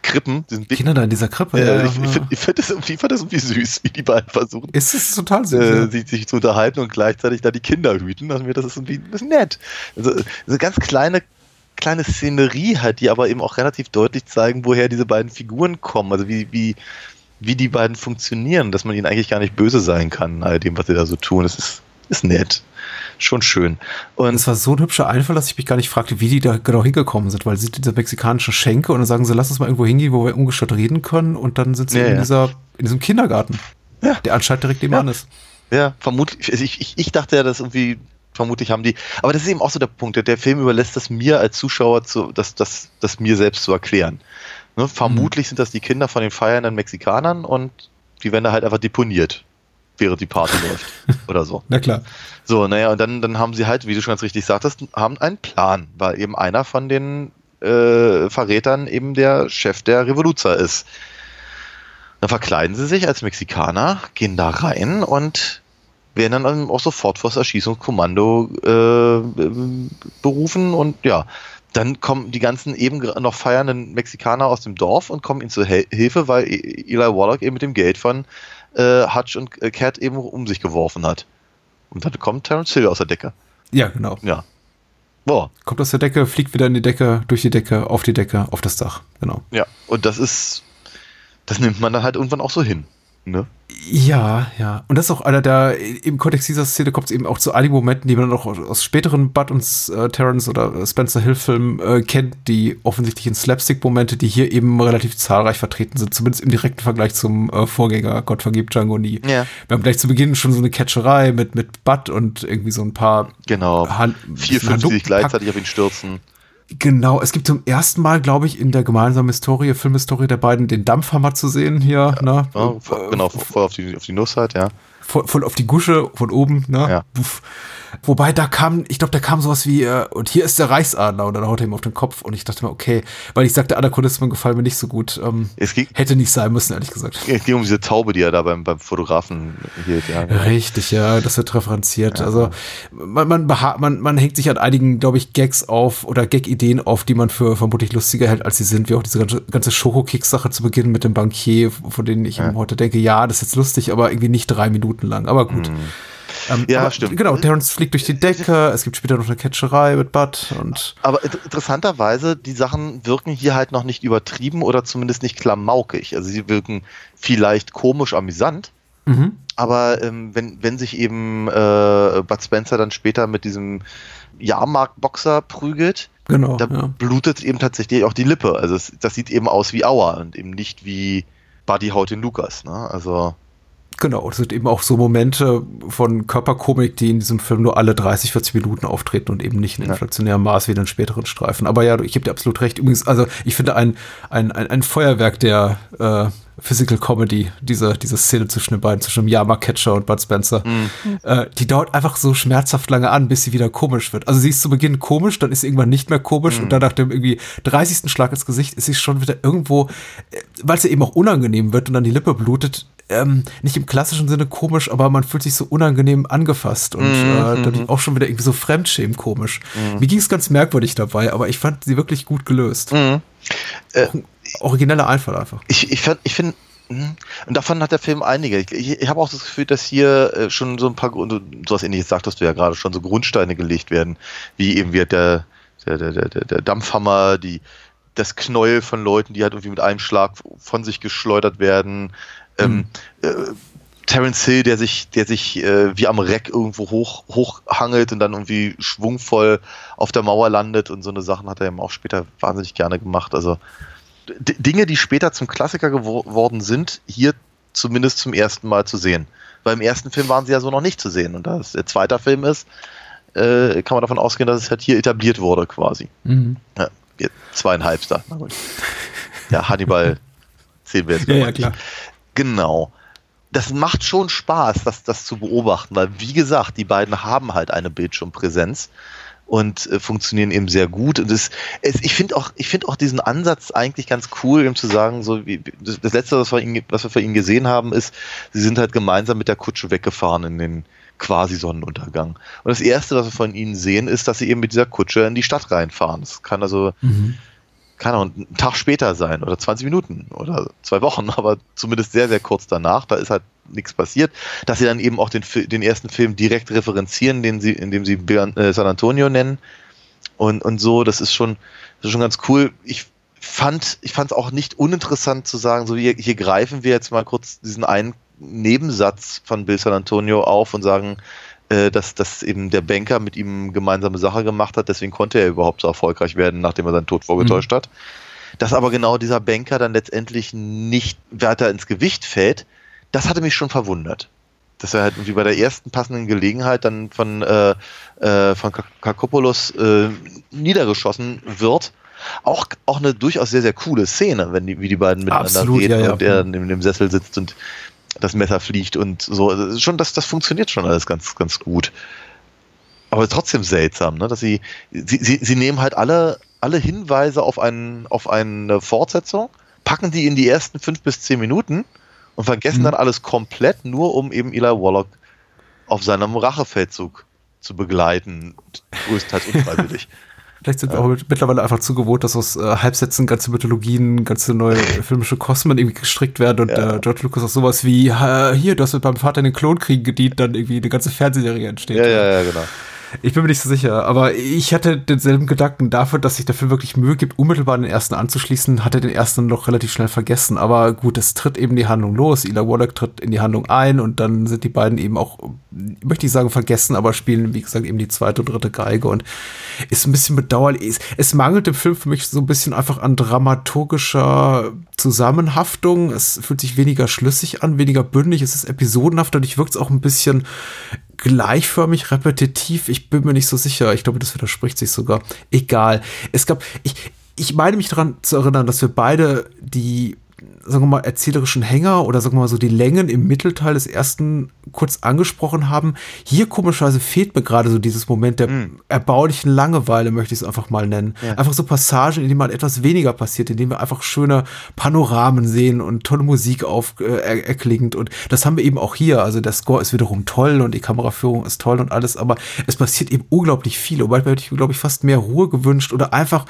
Krippen, diesen Kinder da in dieser Krippe. äh, ja, ich ich finde find das, irgendwie- fand das irgendwie süß, wie die beiden versuchen, es ist total süß. äh, ja. sich, sich zu unterhalten und gleichzeitig da die Kinder hüten. Also mir das ist irgendwie ein bisschen nett. Also, so ganz kleine, kleine Szenerie halt, die aber eben auch relativ deutlich zeigen, woher diese beiden Figuren kommen. Also wie, wie, wie die beiden funktionieren, dass man ihnen eigentlich gar nicht böse sein kann, all dem, was sie da so tun. Das ist, ist nett. Schon schön. Und Es war so ein hübscher Einfall, dass ich mich gar nicht fragte, wie die da genau hingekommen sind, weil sie diese mexikanischen Schenke und dann sagen sie, lass uns mal irgendwo hingehen, wo wir ungestört reden können und dann sie Ja, in, ja. dieser, in diesem Kindergarten, Ja. der anscheinend direkt nebenan ist. Ja, vermutlich. also Ich, ich, ich dachte ja, dass irgendwie, vermutlich haben die. Aber das ist eben auch so der Punkt. Der, der Film überlässt das mir als Zuschauer, zu, das, das, das mir selbst zu erklären. Ne, vermutlich sind das die Kinder von den feiernden Mexikanern und die werden da halt einfach deponiert, während die Party läuft. Oder so. Na klar. So, naja, und dann, dann haben sie halt, wie du schon ganz richtig sagtest, haben einen Plan, weil eben einer von den äh, Verrätern eben der Chef der Revoluzer ist. Dann verkleiden sie sich als Mexikaner, gehen da rein und werden dann auch sofort vor das Erschießungskommando äh, berufen und ja, dann kommen die ganzen eben noch feiernden Mexikaner aus dem Dorf und kommen ihnen zur Hel Hilfe, weil Eli Wallach eben mit dem Geld von äh, Hutch und äh, Cat eben um sich geworfen hat. Und dann kommt Terence Hill aus der Decke. Ja, genau. Ja. Boah. Kommt aus der Decke, fliegt wieder in die Decke, durch die Decke, auf die Decke, auf das Dach. Genau. Ja. Und das ist, das nimmt man dann halt irgendwann auch so hin. Ne? Ja, ja. Und das ist auch einer der, im Kontext dieser Szene kommt es eben auch zu einigen Momenten, die man dann auch aus späteren Bud und äh, Terrence oder Spencer Hill-Filmen äh, kennt, die offensichtlichen Slapstick-Momente, die hier eben relativ zahlreich vertreten sind, zumindest im direkten Vergleich zum äh, Vorgänger Gott vergibt Django nie. Ja. Wir haben gleich zu Beginn schon so eine Catcherei mit, mit Bud und irgendwie so ein paar Genau. Han Vier, fünf, die sich gleichzeitig auf ihn stürzen. Genau, es gibt zum ersten Mal, glaube ich, in der gemeinsamen Historie, Filmhistorie der beiden, den Dampfhammer zu sehen hier. Ne? Ja, voll- genau, voll auf die, auf die Nuss halt, ja. Voll, voll auf die Gusche von oben, ne? Ja. Puff. Wobei da kam, ich glaube, da kam sowas wie, äh, und hier ist der Reichsadler und dann haut er ihm auf den Kopf und ich dachte mir, okay, weil ich sagte, Anachronismen gefallen mir nicht so gut. Ähm, Es ging, hätte nicht sein müssen, ehrlich gesagt. es ging um diese Taube, die er da beim, beim Fotografen hielt, ja. Richtig, ja, das wird referenziert. Also man, man, man, man hängt sich an einigen, glaube ich, Gags auf oder Gag-Ideen auf, die man für vermutlich lustiger hält, als sie sind, wie auch diese ganze, ganze Schoko-Kicks-Sache zu Beginn mit dem Bankier, von denen ich eben heute denke, ja, das ist jetzt lustig, aber irgendwie nicht drei Minuten lang. Aber gut. Ähm, Ja, aber, stimmt. Genau, Terrence fliegt durch die Decke, es gibt später noch eine Catcherei mit Bud und Aber inter- interessanterweise, die Sachen wirken hier halt noch nicht übertrieben oder zumindest nicht klamaukig. Also sie wirken vielleicht komisch amüsant, mhm. aber ähm, wenn, wenn sich eben äh, Bud Spencer dann später mit diesem Jahrmarktboxer prügelt, genau. da Ja. blutet eben tatsächlich auch die Lippe. Also es, das sieht eben aus wie Aua und eben nicht wie Buddy haut den Lukas. Ne? Also Genau, das sind eben auch so Momente von Körperkomik, die in diesem Film nur alle 30, 40 Minuten auftreten und eben nicht in inflationärem Maß wie in den späteren Streifen. Aber ja, ich gebe dir absolut recht. Übrigens, also ich finde ein, ein, ein, ein Feuerwerk der äh, Physical Comedy, diese, diese Szene zwischen den beiden, zwischen dem Yama-Catcher und Bud Spencer, äh, die dauert einfach so schmerzhaft lange an, bis sie wieder komisch wird. Also sie ist zu Beginn komisch, dann ist sie irgendwann nicht mehr komisch und dann nach dem irgendwie 30. Schlag ins Gesicht ist sie schon wieder irgendwo, äh, weil sie eben auch unangenehm wird und dann die Lippe blutet, ähm, nicht im klassischen Sinne komisch, aber man fühlt sich so unangenehm angefasst und äh, dadurch auch schon wieder irgendwie so fremdschämen komisch. Mir ging es ganz merkwürdig dabei, aber ich fand sie wirklich gut gelöst. Äh, Auch ein origineller Einfall einfach. ich, ich, ich finde, und davon hat der Film einige. Ich, ich, ich habe auch das Gefühl, dass hier äh, schon so ein paar, Grund- sowas ähnliches sagtest du ja gerade, schon so Grundsteine gelegt werden, wie eben wird der, der, der, der, der Dampfhammer, die, das Knäuel von Leuten, die halt irgendwie mit einem Schlag von sich geschleudert werden. Ähm, äh, Terence Hill, der sich, der sich äh, wie am Reck irgendwo hoch, hochhangelt und dann irgendwie schwungvoll auf der Mauer landet und so eine Sachen hat er eben auch später wahnsinnig gerne gemacht. Also Dinge, die später zum Klassiker geworden sind, hier zumindest zum ersten Mal zu sehen. Weil im ersten Film waren sie ja so noch nicht zu sehen. Und da es der zweite Film ist, äh, kann man davon ausgehen, dass es halt hier etabliert wurde quasi. Ja, jetzt zweieinhalb da. Na gut. Ja, Hannibal zählen wir jetzt Ja, ja, klar. Genau. Das macht schon Spaß, das, das zu beobachten, weil wie gesagt, die beiden haben halt eine Bildschirmpräsenz und äh, funktionieren eben sehr gut. Und es, es, ich finde auch, ich finde auch diesen Ansatz eigentlich ganz cool, eben zu sagen, so wie das, das letzte, was wir, ihn, was wir für ihn gesehen haben, ist, sie sind halt gemeinsam mit der Kutsche weggefahren in den quasi Sonnenuntergang. Und das erste, was wir von ihnen sehen, ist, dass sie eben mit dieser Kutsche in die Stadt reinfahren. Das kann also kann auch ein Tag später sein oder 20 Minuten oder zwei Wochen, aber zumindest sehr, sehr kurz danach. Da ist halt nichts passiert. Dass sie dann eben auch den, den ersten Film direkt referenzieren, den sie, indem sie äh, San Antonio nennen. Und, und so, das ist schon, das ist schon ganz cool. Ich fand, ich fand es auch nicht uninteressant zu sagen, so hier, hier greifen wir jetzt mal kurz diesen einen Nebensatz von Bill San Antonio auf und sagen, äh, dass, dass eben der Banker mit ihm gemeinsame Sache gemacht hat, deswegen konnte er überhaupt so erfolgreich werden, nachdem er seinen Tod vorgetäuscht hat. Dass aber genau dieser Banker dann letztendlich nicht weiter ins Gewicht fällt, das hatte mich schon verwundert. Dass er halt irgendwie bei der ersten passenden Gelegenheit dann von, äh, äh, von Kak- Kakopoulos äh, niedergeschossen wird. Auch, auch eine durchaus sehr, sehr coole Szene, wenn die, wie die beiden miteinander Absolut, reden ja, ja. und er in dem Sessel sitzt und das Messer fliegt und so. Also schon, das, das funktioniert schon alles ganz, ganz gut. Aber trotzdem seltsam, ne? dass sie, sie, sie, sie nehmen halt alle, alle Hinweise auf, einen, auf eine Fortsetzung, packen die in die ersten fünf bis zehn Minuten und vergessen Mhm. dann alles komplett, nur um eben Eli Wallach auf seinem Rachefeldzug zu begleiten, größtenteils unfreiwillig. Vielleicht sind wir auch mittlerweile einfach zu gewohnt, dass aus äh, Halbsätzen ganze Mythologien, ganze neue filmische Kosmen irgendwie gestrickt werden und Ja. äh, George Lucas auch sowas wie, äh, hier, du hast mit meinem Vater in den Klonkriegen gedient, dann irgendwie eine ganze Fernsehserie entsteht. Ja, ja, ja, genau. Ich bin mir nicht so sicher, aber ich hatte denselben Gedanken dafür, dass sich der Film wirklich Mühe gibt, unmittelbar den ersten anzuschließen, hatte den ersten noch relativ schnell vergessen. Aber gut, es tritt eben die Handlung los. Ila Wallach tritt in die Handlung ein und dann sind die beiden eben auch, möchte ich sagen, vergessen, aber spielen, wie gesagt, eben die zweite und dritte Geige und ist ein bisschen bedauerlich. Es, mangelt dem Film für mich so ein bisschen einfach an dramaturgischer Zusammenhaftung. Es fühlt sich weniger schlüssig an, weniger bündig, es ist episodenhaft und ich wirkt es auch ein bisschen gleichförmig repetitiv. Ich bin mir nicht so sicher. Ich glaube, das widerspricht sich sogar. Egal. Es gab, ich, ich meine mich daran zu erinnern, dass wir beide die, sagen wir mal, erzählerischen Hänger oder sagen wir mal so die Längen im Mittelteil des ersten kurz angesprochen haben. Hier komischerweise fehlt mir gerade so dieses Moment der erbaulichen Langeweile, möchte ich es einfach mal nennen. Einfach so Passagen, in denen mal etwas weniger passiert, in denen wir einfach schöne Panoramen sehen und tolle Musik auf, äh, er, erklingt. Und das haben wir eben auch hier. Also der Score ist wiederum toll und die Kameraführung ist toll und alles, aber es passiert eben unglaublich viel. Und manchmal hätte ich mir, glaube ich, fast mehr Ruhe gewünscht oder einfach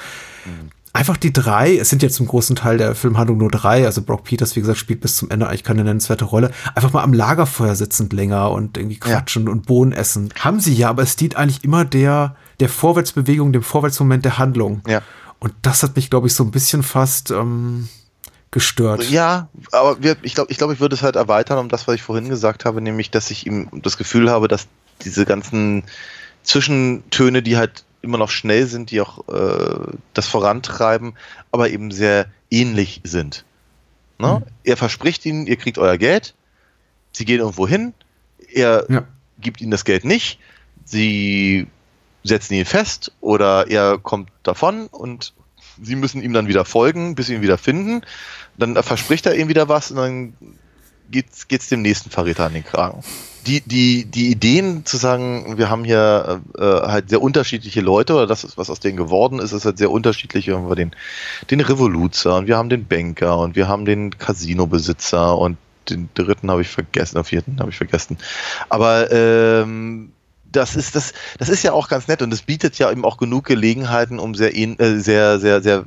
einfach die drei, es sind ja zum großen Teil der Filmhandlung nur drei, also Brock Peters, wie gesagt, spielt bis zum Ende eigentlich keine nennenswerte Rolle, einfach mal am Lagerfeuer sitzend länger und irgendwie quatschen und Bohnen essen. Haben sie ja, aber es dient eigentlich immer der, der Vorwärtsbewegung, dem Vorwärtsmoment der Handlung. Ja. Und das hat mich, glaube ich, so ein bisschen fast ähm, gestört. Ja, aber wir, ich glaube, ich, glaub, ich würde es halt erweitern um das, was ich vorhin gesagt habe, nämlich, dass ich ihm das Gefühl habe, dass diese ganzen Zwischentöne, die halt immer noch schnell sind, die auch äh, das vorantreiben, aber eben sehr ähnlich sind. Ne? Er verspricht ihnen, ihr kriegt euer Geld, sie gehen irgendwo hin, er Ja. gibt ihnen das Geld nicht, sie setzen ihn fest oder er kommt davon und sie müssen ihm dann wieder folgen, bis sie ihn wieder finden. Dann verspricht er ihm wieder was und dann geht's, geht's dem nächsten Verräter an den Kragen. Die, die, die Ideen zu sagen, wir haben hier äh, halt sehr unterschiedliche Leute oder das ist, was aus denen geworden ist, ist halt sehr unterschiedlich. Wir haben den, den Revoluzer und wir haben den Banker und wir haben den Casino-Besitzer und den dritten habe ich vergessen, den vierten habe ich vergessen. Aber ähm, das ist das, das ist ja auch ganz nett und es bietet ja eben auch genug Gelegenheiten, um sehr äh, sehr sehr sehr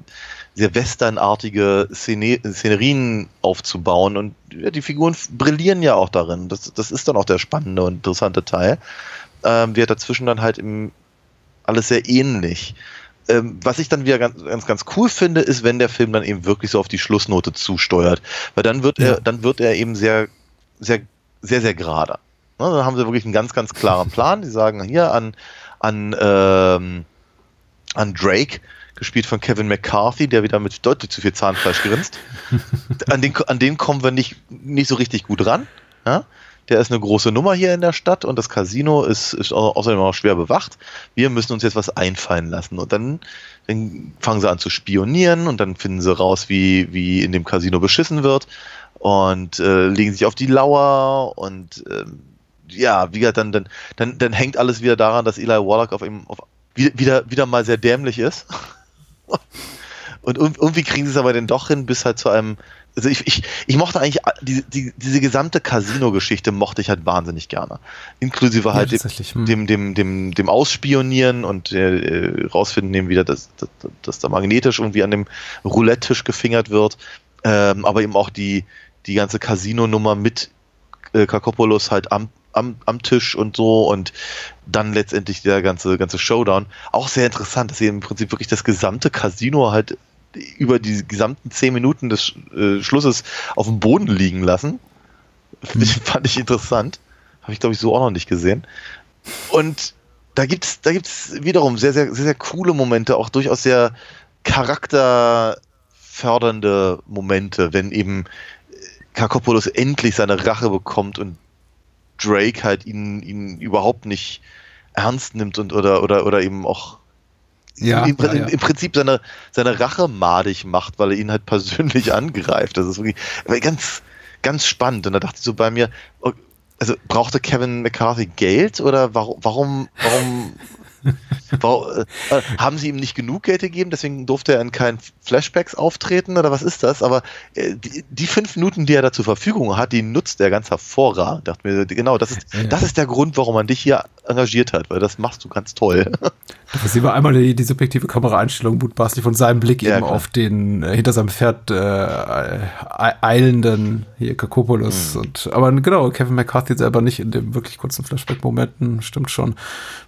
sehr westernartige Szene, Szenerien aufzubauen und ja, die Figuren brillieren ja auch darin. Das, das ist dann auch der spannende und interessante Teil. Ähm, wird dazwischen dann halt im alles sehr ähnlich. Ähm, was ich dann wieder ganz, ganz, ganz cool finde, ist, wenn der Film dann eben wirklich so auf die Schlussnote zusteuert. Weil dann wird er, Ja. dann wird er eben sehr, sehr, sehr, sehr gerade. Ne, dann haben sie wirklich einen ganz, ganz klaren Plan. Die sagen hier an, an, ähm, an Drake, gespielt von Kevin McCarthy, der wieder mit deutlich zu viel Zahnfleisch grinst. an, den, an den kommen wir nicht, nicht so richtig gut ran. Ja? Der ist eine große Nummer hier in der Stadt und das Casino ist, ist au- außerdem auch schwer bewacht. Wir müssen uns jetzt was einfallen lassen. Und dann, dann fangen sie an zu spionieren und dann finden sie raus, wie, wie in dem Casino beschissen wird und äh, legen sich auf die Lauer und ähm, ja, wie gesagt, dann, dann, dann, dann hängt alles wieder daran, dass Eli Wallach auf ihm auf, wieder, wieder mal sehr dämlich ist. Und irg- irgendwie kriegen sie es aber dann doch hin, bis halt zu einem. Also ich, ich, ich mochte eigentlich die, die, diese gesamte Casino-Geschichte mochte ich halt wahnsinnig gerne. Inklusive halt dem, tatsächlich. Hm. dem, dem, dem, dem Ausspionieren und äh, rausfinden eben wieder, dass, dass, dass da magnetisch irgendwie an dem Roulette-Tisch gefingert wird. Ähm, aber eben auch die, die ganze Casino-Nummer mit äh, Kakopoulos halt am, am, am Tisch und so und dann letztendlich der ganze, ganze Showdown. Auch sehr interessant, dass sie im Prinzip wirklich das gesamte Casino halt über die gesamten zehn Minuten des äh, Schlusses auf dem Boden liegen lassen. Hm. Fand ich interessant. Habe ich, glaube ich, so auch noch nicht gesehen. Und da gibt's, da gibt's wiederum sehr, sehr, sehr, sehr coole Momente, auch durchaus sehr charakterfördernde Momente, wenn eben Kakopoulos endlich seine Rache bekommt und Drake halt ihn, ihn überhaupt nicht ernst nimmt und oder, oder, oder eben auch Ja, im, ja, ja. im Prinzip seine, seine Rache madig macht, weil er ihn halt persönlich angreift. Das ist wirklich ganz, ganz spannend. Und da dachte ich so bei mir, oh, also brauchte Kevin McCarthy Geld oder warum, warum, warum, warum äh, haben sie ihm nicht genug Geld gegeben, deswegen durfte er in keinen Flashbacks auftreten oder was ist das? Aber äh, die, die fünf Minuten, die er da zur Verfügung hat, die nutzt er ganz hervorragend. Dachte mir, genau, das ist, Ja, ja. das ist der Grund, warum man dich hier engagiert hat, weil das machst du ganz toll. Da sehen wir einmal die, die subjektive Kameraeinstellung mutmaßlich von seinem Blick Ja, eben klar. auf den äh, hinter seinem Pferd äh, eilenden hier Kakopoulos. Mhm. Und, aber genau, Kevin McCarthy selber nicht in dem wirklich kurzen Flashback-Momenten, stimmt schon.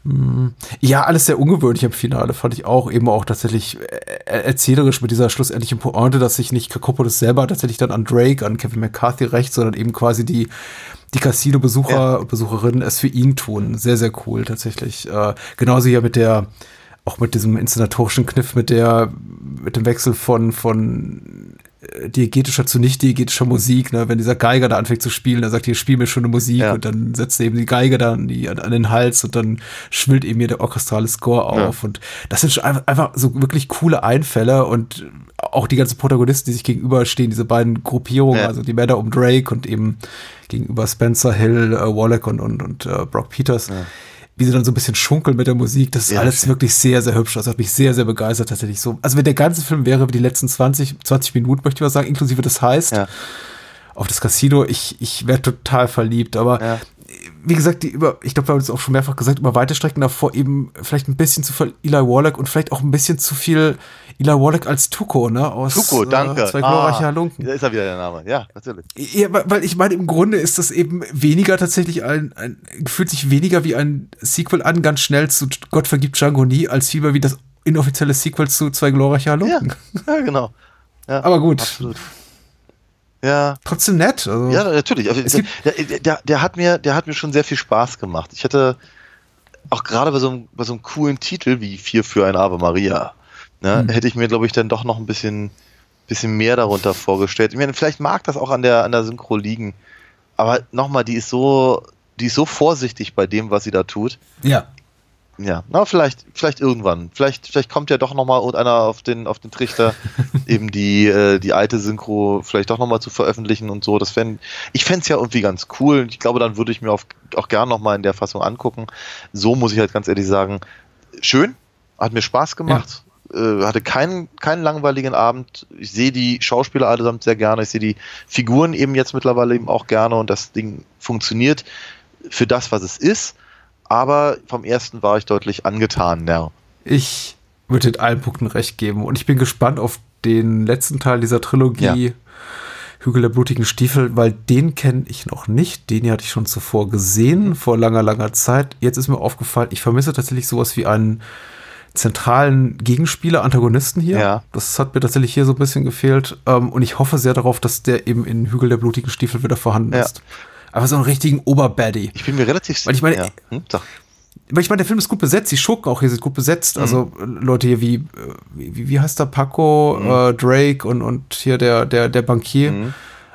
Mm, Ja, alles sehr ungewöhnlich im Finale, fand ich auch. Eben auch tatsächlich äh, erzählerisch mit dieser schlussendlichen Pointe, dass sich nicht Kakopoulos selber tatsächlich dann an Drake, an Kevin McCarthy rächt, sondern eben quasi die die Casino-Besucher Ja. Besucherinnen es für ihn tun. Sehr, sehr cool tatsächlich. Äh, genauso hier mit der, auch mit diesem inszenatorischen Kniff, mit der, mit dem Wechsel von, von diegetischer zu nicht diegetischer Musik, ne? wenn dieser Geiger da anfängt zu spielen, er sagt, hier spiel mir schon eine Musik Ja. und dann setzt er eben die Geige dann die, an, an den Hals und dann schwillt eben hier der orchestrale Score auf und das sind schon einfach, einfach so wirklich coole Einfälle und auch die ganzen Protagonisten, die sich gegenüberstehen, diese beiden Gruppierungen, Ja. also die Männer um Drake und eben gegenüber Spencer Hill, äh, Wallach und, und, und äh, Brock Peters. Wie sie dann so ein bisschen schunkeln mit der Musik, das ist Ja, alles schön. wirklich sehr, sehr hübsch. Das hat mich sehr, sehr begeistert tatsächlich so. Also wenn der ganze Film wäre wie die letzten 20, 20 Minuten, möchte ich mal sagen, inklusive das heißt, Ja. auf das Casino, ich, ich wäre total verliebt. Aber Ja. wie gesagt, die über, ich glaube, wir haben es auch schon mehrfach gesagt, über weite Strecken davor eben vielleicht ein bisschen zu viel Eli Wallach und vielleicht auch ein bisschen zu viel Eli Wallach als Tuko, ne? Aus Tuko, danke. Äh, zwei glorreiche ah, Halunken. Da ist er wieder der Name. Ja, natürlich. Ja, weil ich meine, im Grunde ist das eben weniger tatsächlich ein, ein fühlt sich weniger wie ein Sequel an, ganz schnell zu Gott vergibt Django nie, als vielmehr wie das inoffizielle Sequel zu zwei glorreiche Ja, Halunken. ja genau. Ja, Aber gut, Absolut. Ja, trotzdem nett. Also, ja, natürlich. Also, der, der, der, hat mir, der hat mir schon sehr viel Spaß gemacht. Ich hätte auch gerade bei so einem, bei so einem coolen Titel wie Vier für ein Ave Maria, ne, hätte ich mir, glaube ich, dann doch noch ein bisschen, bisschen mehr darunter vorgestellt. Ich meine, vielleicht mag das auch an der, an der Synchro liegen. Aber nochmal, die ist so, die ist so vorsichtig bei dem, was sie da tut. ja. Ja, na, vielleicht, vielleicht irgendwann. Vielleicht, vielleicht kommt ja doch nochmal einer auf den, auf den Trichter, eben die, äh, die alte Synchro vielleicht doch nochmal zu veröffentlichen und so. Das fänd, ich fände es ja irgendwie ganz cool. Ich glaube, dann würde ich mir auf, auch gern nochmal in der Fassung angucken. So muss ich halt ganz ehrlich sagen, schön, hat mir Spaß gemacht. Äh, hatte keinen, keinen langweiligen Abend. Ich sehe die Schauspieler allesamt sehr gerne. Ich sehe die Figuren eben jetzt mittlerweile eben auch gerne und das Ding funktioniert für das, was es ist. Aber vom ersten war ich deutlich angetan. Ja. Ich würde in allen Punkten recht geben. Und ich bin gespannt auf den letzten Teil dieser Trilogie. Ja. Hügel der blutigen Stiefel, weil den kenne ich noch nicht. Den hatte ich schon zuvor gesehen, vor langer, langer Zeit. Jetzt ist mir aufgefallen, ich vermisse tatsächlich sowas wie einen zentralen Gegenspieler, Antagonisten hier. Ja. Das hat mir tatsächlich hier so ein bisschen gefehlt. Ähm, und ich hoffe sehr darauf, dass der eben in Hügel der blutigen Stiefel wieder vorhanden Ja. ist. Aber so einen richtigen Oberbaddy. Ich bin mir relativ Weil ich meine, ja. hm. Aber ich meine, der Film ist gut besetzt, die Schurken auch hier sind gut besetzt. Mhm. Also Leute hier wie, äh, wie, wie heißt der, Paco, Mhm. äh, Drake und, und hier der, der, der Bankier.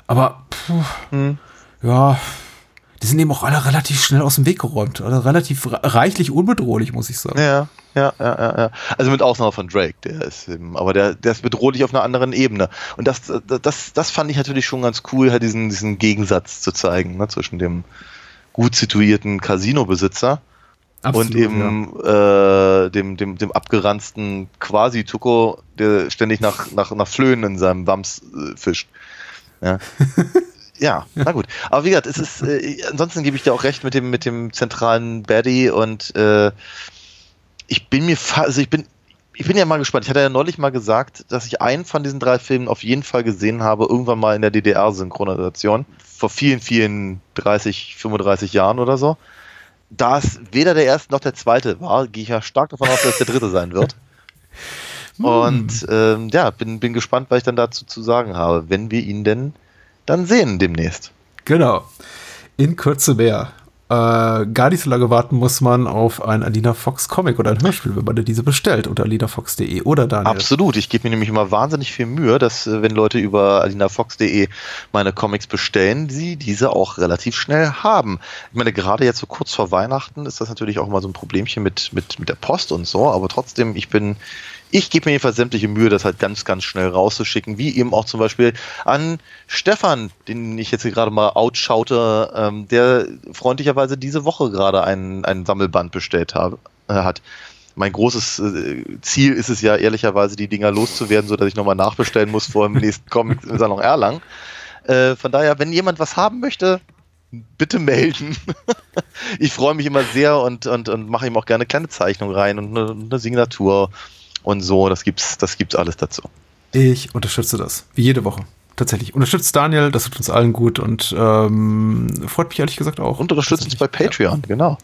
Aber puh, Mhm. ja, die sind eben auch alle relativ schnell aus dem Weg geräumt. Also relativ re- reichlich unbedrohlich, muss ich sagen. Ja, ja, ja, ja, ja. Also mit Ausnahme von Drake, der ist eben, aber der, der ist bedrohlich auf einer anderen Ebene. Und das, das, das fand ich natürlich schon ganz cool, halt diesen, diesen Gegensatz zu zeigen, ne, zwischen dem gut situierten Casino-Besitzer und eben äh, dem, dem, dem abgeranzten Quasi-Tuko, der ständig nach, nach, nach Flöhen in seinem Wams äh, fischt. Ja. ja, na gut. Aber wie gesagt, es ist, äh, ansonsten gebe ich dir auch recht mit dem, mit dem zentralen Baddie und äh, ich bin mir also ich bin, ich bin ja mal gespannt. Ich hatte ja neulich mal gesagt, dass ich einen von diesen drei Filmen auf jeden Fall gesehen habe, irgendwann mal in der DDR-Synchronisation. Vor vielen, vielen 30, 35 Jahren oder so. Da es weder der erste noch der zweite war, gehe ich ja stark davon aus, dass es der dritte sein wird. Und ähm, ja, bin, bin gespannt, was ich dann dazu zu sagen habe, wenn wir ihn denn dann sehen demnächst. Genau. In Kürze mehr. Äh, gar nicht so lange warten muss man auf ein Alina Fox Comic oder ein Hörspiel, wenn man diese bestellt unter alinafox.de oder Daniel. Absolut. Ich gebe mir nämlich immer wahnsinnig viel Mühe, dass, äh, wenn Leute über alinafox.de meine Comics bestellen, sie diese auch relativ schnell haben. Ich meine, gerade jetzt so kurz vor Weihnachten ist das natürlich auch immer so ein Problemchen mit, mit, mit der Post und so, aber trotzdem, ich bin, ich gebe mir jedenfalls sämtliche Mühe, das halt ganz, ganz schnell rauszuschicken, wie eben auch zum Beispiel an Stefan, den ich jetzt hier gerade mal outschaute, ähm, der freundlicherweise diese Woche gerade ein, ein Sammelband bestellt habe, äh, hat mein großes äh, Ziel ist es ja ehrlicherweise, die Dinger loszuwerden, sodass ich nochmal nachbestellen muss vor dem nächsten Comic im Salon Erlangen. Äh, von daher, wenn jemand was haben möchte, bitte melden. ich freue mich immer sehr und, und, und mache ihm auch gerne kleine Zeichnungen rein und eine, eine Signatur und so. Das gibt's, das gibt's alles dazu. Ich unterstütze das. Wie jede Woche tatsächlich. Unterstützt Daniel, das tut uns allen gut und ähm, freut mich ehrlich gesagt auch. Und unterstützt uns bei Patreon, ja. genau.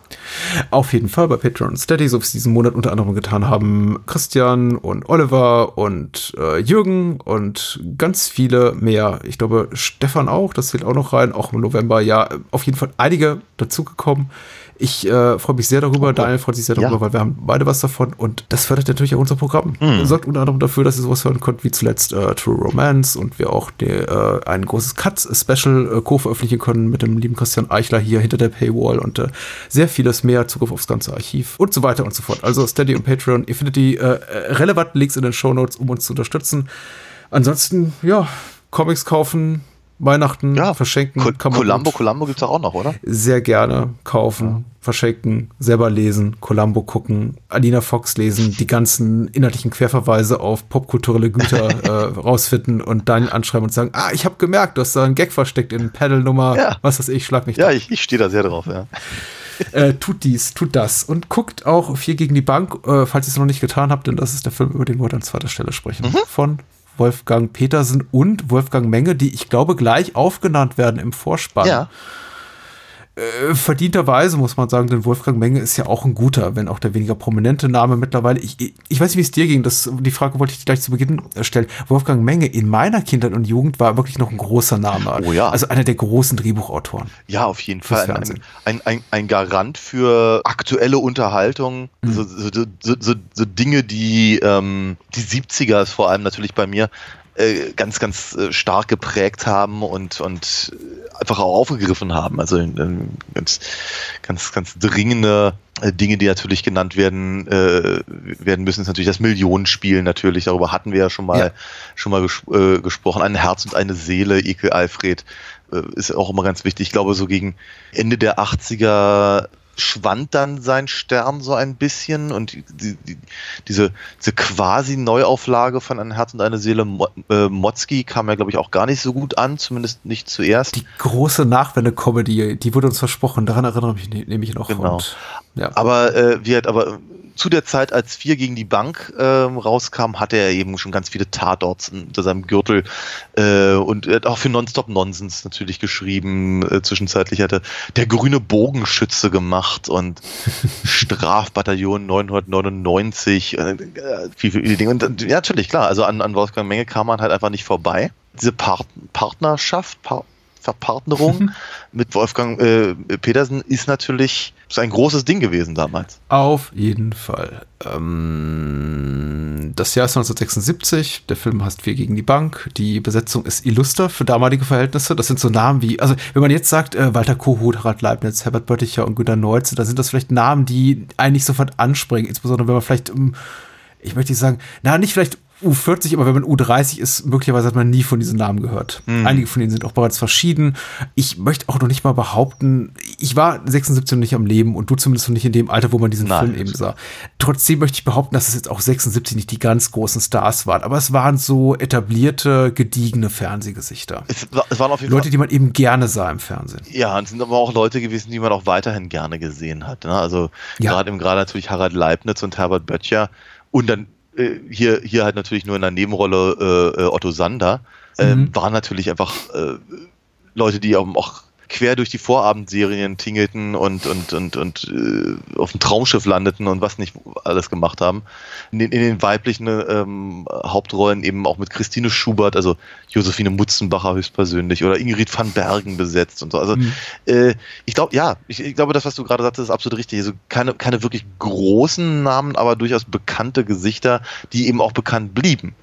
Auf jeden Fall bei Patreon und Steady, so wie es diesen Monat unter anderem getan haben Christian und Oliver und äh, Jürgen und ganz viele mehr. Ich glaube, Stefan auch, das zählt auch noch rein, auch im November. Ja, auf jeden Fall einige dazugekommen. Ich äh, freue mich sehr darüber, Daniel freut sich sehr darüber, ja. weil wir haben beide was davon und das fördert natürlich auch unser Programm. Hm. Sorgt unter anderem dafür, dass ihr sowas hören könnt, wie zuletzt äh, True Romance und wir auch die, äh, ein großes Cuts-Special äh, co-veröffentlichen können mit dem lieben Christian Eichler hier hinter der Paywall und äh, sehr vieles mehr, Zugriff aufs ganze Archiv und so weiter und so fort. Also Steady und Patreon, ihr findet die äh, relevanten Links in den Show Notes, um uns zu unterstützen. Ansonsten, ja, Comics kaufen, Weihnachten ja, verschenken. Co kann man Columbo, Columbo gibt es auch noch, oder? Sehr gerne kaufen, ja. verschenken, selber lesen, Columbo gucken, Alina Fox lesen, die ganzen inhaltlichen Querverweise auf popkulturelle Güter äh, rausfinden und dann anschreiben und sagen, ah, ich habe gemerkt, du hast da einen Gag versteckt in Pedal-Nummer, ja. was weiß ich, schlag mich Ja, da. ich, ich stehe da sehr drauf, ja. Äh, tut dies, tut das und guckt auch Vier gegen die Bank, äh, falls ihr es noch nicht getan habt, denn das ist der Film, über den wir an zweiter Stelle sprechen. Mhm. Von Wolfgang Petersen und Wolfgang Menge, die ich glaube gleich aufgenannt werden im Vorspann. Ja. Äh, verdienterweise muss man sagen, denn Wolfgang Menge ist ja auch ein guter, wenn auch der weniger prominente Name mittlerweile. Ich, ich weiß nicht, wie es dir ging. Das, die Frage wollte ich gleich zu Beginn stellen. Wolfgang Menge in meiner Kindheit und Jugend war wirklich noch ein großer Name. Oh ja. Also einer der großen Drehbuchautoren. Ja, auf jeden Fall. Ein, ein, ein, ein, Garant für aktuelle Unterhaltung. Mhm. So, so, so, so, Dinge, die ähm, die 70er ist vor allem natürlich bei mir äh, ganz, ganz äh, stark geprägt haben und, und einfach auch aufgegriffen haben. Also ganz, ganz, ganz dringende äh, Dinge, die natürlich genannt werden, äh, werden müssen, ist natürlich das Millionenspiel natürlich. Darüber hatten wir ja schon mal, ja. schon mal ges äh, gesprochen. Ein Herz und eine Seele, Ekel Alfred, äh, ist auch immer ganz wichtig. Ich glaube, so gegen Ende der 80er schwand dann sein Stern so ein bisschen und die, die, diese, diese quasi Neuauflage von Ein Herz und eine Seele Mo, äh, Motzki kam ja, glaube ich, auch gar nicht so gut an, zumindest nicht zuerst. Die große Nachwende-Comedy, die wurde uns versprochen, daran erinnere ich mich nämlich noch. Genau. Und, ja. Aber äh, wie hat aber zu der Zeit, als Vier gegen die Bank äh, rauskam, hatte er eben schon ganz viele Tatorts unter seinem Gürtel äh, und er hat auch für Nonstop Nonsens natürlich geschrieben. Äh, zwischenzeitlich hatte der grüne Bogenschütze gemacht und Strafbataillon 999, äh, viel, viele Dinge. Und ja, natürlich, klar, also an, an Wolfgang Menge kam man halt einfach nicht vorbei. Diese Part Partnerschaft, Par Verpartnerung mit Wolfgang äh, Petersen ist natürlich ein großes Ding gewesen damals. Auf jeden Fall. Ähm, das Jahr ist 1976. Der Film heißt Wir gegen die Bank. Die Besetzung ist illuster für damalige Verhältnisse. Das sind so Namen wie, also wenn man jetzt sagt, äh, Walter Kohut, Harald Leibniz, Herbert Bötticher und Günter Neutze, da sind das vielleicht Namen, die eigentlich sofort anspringen. Insbesondere wenn man vielleicht, ähm, ich möchte nicht sagen, na, nicht vielleicht U40, aber wenn man U30 ist, möglicherweise hat man nie von diesen Namen gehört. Mhm. Einige von denen sind auch bereits verschieden. Ich möchte auch noch nicht mal behaupten, ich war 76 nicht am Leben und du zumindest noch nicht in dem Alter, wo man diesen Nein, Film eben sah. Trotzdem möchte ich behaupten, dass es jetzt auch 76 nicht die ganz großen Stars waren, aber es waren so etablierte, gediegene Fernsehgesichter. Es, es waren auf jeden Leute, Fall, die man eben gerne sah im Fernsehen. Ja, und es sind aber auch Leute gewesen, die man auch weiterhin gerne gesehen hat. Ne? Also ja. gerade im gerade natürlich Harald Leibniz und Herbert Böttcher und dann äh, hier, hier halt natürlich nur in der Nebenrolle äh, äh Otto Sander, äh, mhm. waren natürlich einfach äh, Leute, die auch quer durch die Vorabendserien tingelten und, und, und, und äh, auf dem Traumschiff landeten und was nicht alles gemacht haben. In den, in den weiblichen ähm, Hauptrollen eben auch mit Christine Schubert, also Josephine Mutzenbacher höchstpersönlich oder Ingrid van Bergen besetzt und so. Also mhm. äh, ich glaube, ja, ich, ich, glaube, das, was du gerade sagtest, ist absolut richtig. Also keine, keine wirklich großen Namen, aber durchaus bekannte Gesichter, die eben auch bekannt blieben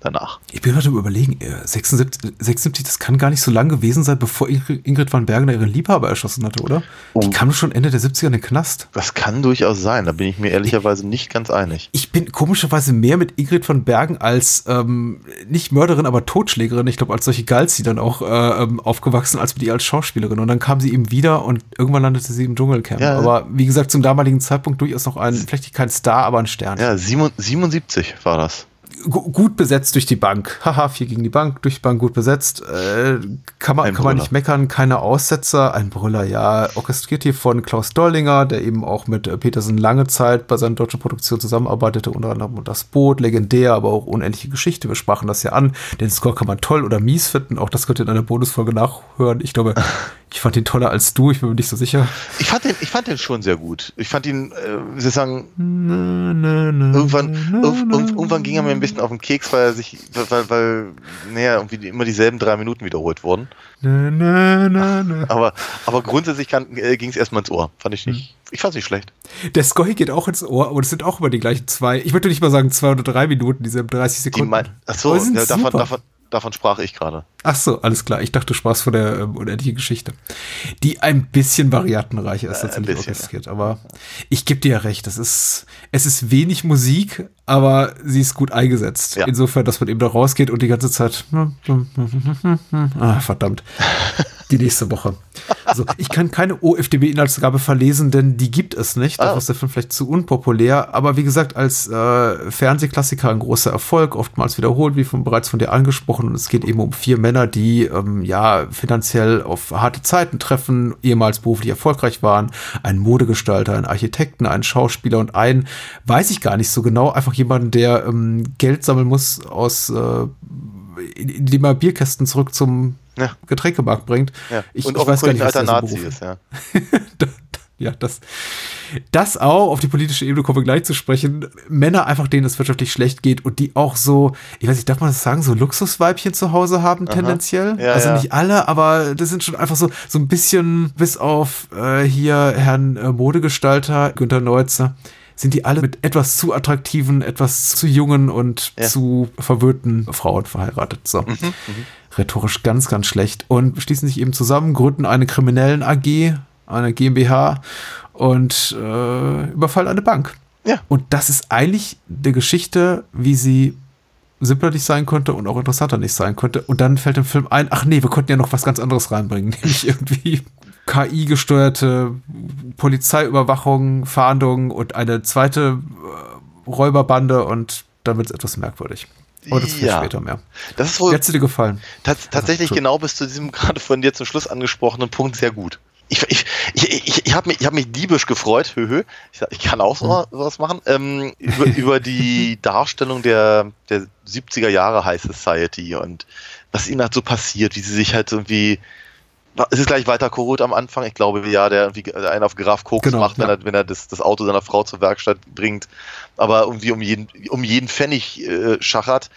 danach. Ich bin gerade überlegen, 76, 76, das kann gar nicht so lang gewesen sein, bevor Ingrid van Bergen ihren Liebhaber erschossen hatte, oder? Oh. Die kam schon Ende der 70er in den Knast. Das kann durchaus sein, da bin ich mir ehrlicherweise ich, nicht ganz einig. Ich bin komischerweise mehr mit Ingrid van Bergen als ähm, nicht Mörderin, aber Totschlägerin, ich glaube, als solche galt sie dann auch äh, ähm, aufgewachsen, als mit ihr als Schauspielerin. Und dann kam sie eben wieder und irgendwann landete sie im Dschungelcamp. Ja, aber wie gesagt, zum damaligen Zeitpunkt durchaus noch ein, vielleicht kein Star, aber ein Stern. Ja, 77 war das gut besetzt durch die Bank. Haha, vier gegen die Bank, durch die Bank gut besetzt. Äh, kann man, Ein kann man nicht meckern, keine Aussetzer. Ein Brüller, ja. Orchestriert hier von Klaus Dollinger, der eben auch mit äh, Petersen lange Zeit bei seiner deutschen Produktion zusammenarbeitete, unter anderem das Boot, legendär, aber auch unendliche Geschichte. Wir sprachen das ja an. Den Score kann man toll oder mies finden. Auch das könnt ihr in einer Bonusfolge nachhören. Ich glaube, ich fand ihn toller als du, ich bin mir nicht so sicher. Ich fand den, ich fand den schon sehr gut. Ich fand ihn, äh, wie soll ich sagen, Na, na, na, irgendwann, irgendwann ging er mir ein bisschen auf den Keks, weil er sich, weil, weil, naja, irgendwie die- immer dieselben drei Minuten wiederholt wurden. na, na, na, na. Aber, aber grundsätzlich äh, ging es erstmal ins Ohr. Fand ich nicht. Ich fand's nicht schlecht. Der Score geht auch ins Ohr, aber das sind auch immer die gleichen zwei. Ich würde nicht mal sagen zwei oder drei Minuten, diese 30 Die Sekunden. mein, ach so, Aber sie sind ja, davon, super. davon, davon sprach ich gerade. Ach so, alles klar. Ich dachte, du sprachst von der ähm, unendlichen Geschichte. Die ein bisschen variantenreicher ist Äh, ein tatsächlich bisschen, orchestriert. Aber ich gebe dir ja recht. Das ist, es ist wenig Musik, aber sie ist gut eingesetzt. Ja. Insofern, dass man eben da rausgeht und die ganze Zeit. Ah, verdammt. Die nächste Woche. Also, ich kann keine OFDB-Inhaltsangabe verlesen, denn die gibt es nicht. Dafür Ah. ist der Film vielleicht zu unpopulär. Aber wie gesagt, als äh, Fernsehklassiker ein großer Erfolg, oftmals wiederholt, wie von, bereits von dir angesprochen. Und es geht eben um vier Männer, die ähm, ja finanziell auf harte Zeiten treffen, ehemals beruflich erfolgreich waren. Ein Modegestalter, ein Architekten, ein Schauspieler und ein, weiß ich gar nicht so genau, einfach jemanden, der ähm, Geld sammeln muss aus äh, indem er Bierkästen zurück zum Ja. Getränkemarkt bringt. Ja. Ich, und ich weiß gar nicht, was alter Nazi ist, ja. ja, das, das auch, auf die politische Ebene kommen wir gleich zu sprechen. Männer einfach, denen es wirtschaftlich schlecht geht und die auch so, ich weiß nicht, darf man das sagen, so Luxusweibchen zu Hause haben tendenziell? Ja, also ja. nicht alle, aber das sind schon einfach so, so ein bisschen, bis auf äh, hier Herrn äh, Modegestalter Günter Neutzer, sind die alle mit etwas zu attraktiven, etwas zu jungen und Ja. Mhm, zu verwöhnten Frauen verheiratet. So. Rhetorisch ganz, ganz schlecht. Und schließen sich eben zusammen, gründen eine kriminellen AG, eine GmbH und äh, überfallen eine Bank. Ja. Und das ist eigentlich eine Geschichte, wie sie simpler nicht sein könnte und auch interessanter nicht sein könnte. Und dann fällt im Film ein, ach nee, wir konnten ja noch was ganz anderes reinbringen, nämlich irgendwie KI-gesteuerte Polizeiüberwachung, Fahndung und eine zweite äh, Räuberbande und dann wird es etwas merkwürdig. Aber das vielleicht Ja. später mehr. Das ist wohl hat's dir gefallen? tats tatsächlich Entschuldigung. genau bis zu diesem gerade von dir zum Schluss angesprochenen Punkt sehr gut. Ich, ich, ich, ich, ich habe mich, ich hab mich diebisch gefreut, höhö. Ich, ich kann auch so was machen. Ähm, über, über die Darstellung der, der 70er Jahre High Society und was ihnen halt so passiert, wie sie sich halt irgendwie. Es ist gleich weiter Korot am Anfang. Ich glaube, ja, der irgendwie einen auf Graf Koks Genau, macht, wenn ja. er, wenn er das, das Auto seiner Frau zur Werkstatt bringt, aber irgendwie um jeden, um jeden Pfennig äh, schachert,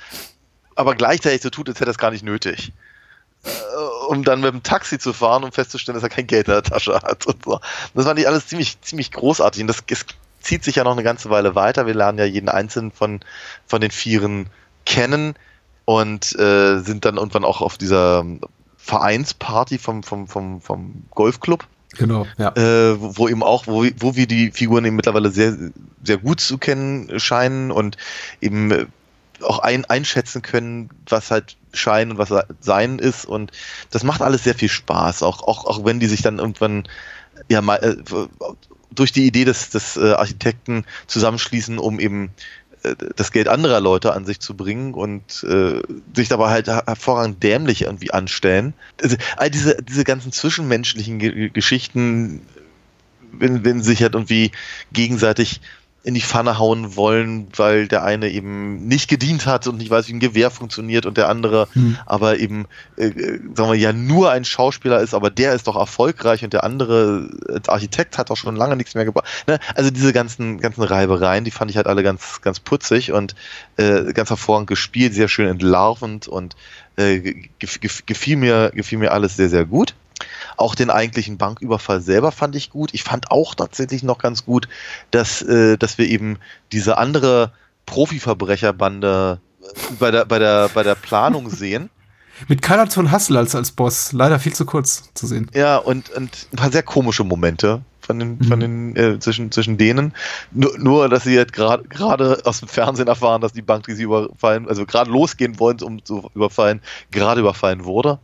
aber gleichzeitig so tut, als hätte er es gar nicht nötig äh, um dann mit dem Taxi zu fahren, um festzustellen, dass er kein Geld in der Tasche hat und so. Das fand ich alles ziemlich, ziemlich großartig. Und das, es zieht sich ja noch eine ganze Weile weiter. Wir lernen ja jeden einzelnen von, von den Vieren kennen und äh, sind dann irgendwann auch auf dieser Vereinsparty vom, vom, vom, vom Golfclub Genau, ja. äh, wo, wo eben auch, wo, wo wir die Figuren eben mittlerweile sehr, sehr gut zu kennen scheinen und eben äh, auch ein, einschätzen können, was halt Schein und was Sein ist. Und das macht alles sehr viel Spaß, auch, auch, auch wenn die sich dann irgendwann ja mal äh, durch die Idee des, des äh, Architekten zusammenschließen, um eben das Geld anderer Leute an sich zu bringen und äh, sich dabei halt her- hervorragend dämlich irgendwie anstellen. Also, all diese, diese ganzen zwischenmenschlichen Ge Geschichten, wenn, wenn sich halt irgendwie gegenseitig in die Pfanne hauen wollen, weil der eine eben nicht gedient hat und nicht weiß, wie ein Gewehr funktioniert und der andere Hm. aber eben, äh, äh, sagen wir, ja nur ein Schauspieler ist, aber der ist doch erfolgreich und der andere als Architekt hat doch schon lange nichts mehr gebracht. Ne? Also diese ganzen, ganzen Reibereien, die fand ich halt alle ganz, ganz putzig und äh, ganz hervorragend gespielt, sehr schön entlarvend und äh, gef gef gefiel, mir, gefiel mir alles sehr, sehr gut. Auch den eigentlichen Banküberfall selber fand ich gut. Ich fand auch tatsächlich noch ganz gut, dass, äh, dass wir eben diese andere Profiverbrecherbande äh, bei der, bei der, bei der Planung sehen. Mit Karl von Hassel als, als Boss. Leider viel zu kurz zu sehen. Ja, und, und ein paar sehr komische Momente von den, von den äh, zwischen, zwischen denen. Nur, nur dass sie jetzt gerade gerade aus dem Fernsehen erfahren, dass die Bank, die sie überfallen, also gerade losgehen wollen, um zu überfallen, gerade überfallen wurde.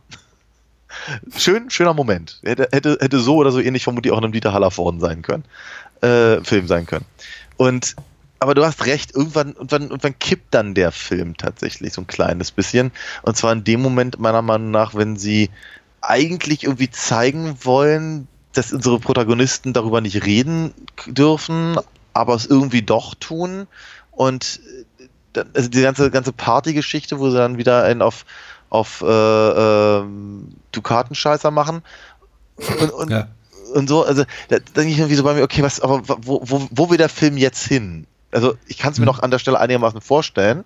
Schön, schöner Moment. Hätte, hätte, hätte so oder so ähnlich vermutlich auch in einem Dieter Hallervorden sein können. Äh, Film sein können. Und aber du hast recht, irgendwann, irgendwann, irgendwann kippt dann der Film tatsächlich so ein kleines bisschen. Und zwar in dem Moment, meiner Meinung nach, wenn sie eigentlich irgendwie zeigen wollen, dass unsere Protagonisten darüber nicht reden dürfen, aber es irgendwie doch tun. Und äh, also die ganze, ganze Partygeschichte, wo sie dann wieder einen auf, auf äh, äh, Dukatenscheißer machen. Und, und, Ja. und so, also da denke ich irgendwie so bei mir, okay, was, aber wo, wo, wo will der Film jetzt hin? Also ich kann es mir Mhm. noch an der Stelle einigermaßen vorstellen.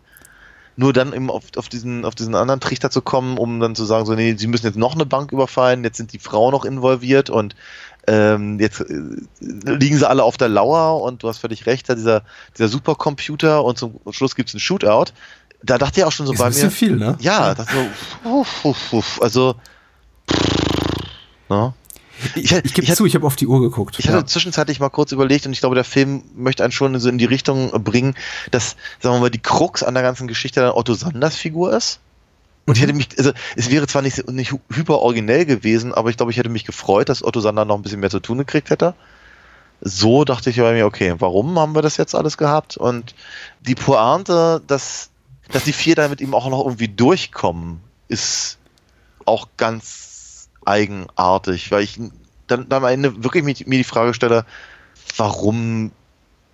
Nur dann eben auf, auf, diesen, auf diesen anderen Trichter zu kommen, um dann zu sagen, so, nee, sie müssen jetzt noch eine Bank überfallen, jetzt sind die Frauen noch involviert und ähm, jetzt äh, liegen sie alle auf der Lauer und du hast völlig recht, da dieser, dieser Supercomputer und zum Schluss gibt es einen Shootout. Da dachte ich auch schon so Ist bei ein mir. viel, ne? Ja, das so, uff, uff, uff, also ne? Ich, Ich- ich gebe zu, ich habe auf die Uhr geguckt. Ich hatte ja. zwischenzeitlich mal kurz überlegt und ich glaube, der Film möchte einen schon so in die Richtung bringen, dass, sagen wir mal, die Krux an der ganzen Geschichte dann Otto Sanders Figur ist. Und ich hätte mich, also es wäre zwar nicht, nicht hyper originell gewesen, aber ich glaube, ich hätte mich gefreut, dass Otto Sander noch ein bisschen mehr zu tun gekriegt hätte. So dachte ich bei mir, okay, warum haben wir das jetzt alles gehabt? Und die Pointe, dass, dass die vier da mit ihm auch noch irgendwie durchkommen, ist auch ganz eigenartig, weil ich dann, dann am Ende wirklich mir die Frage stelle, warum,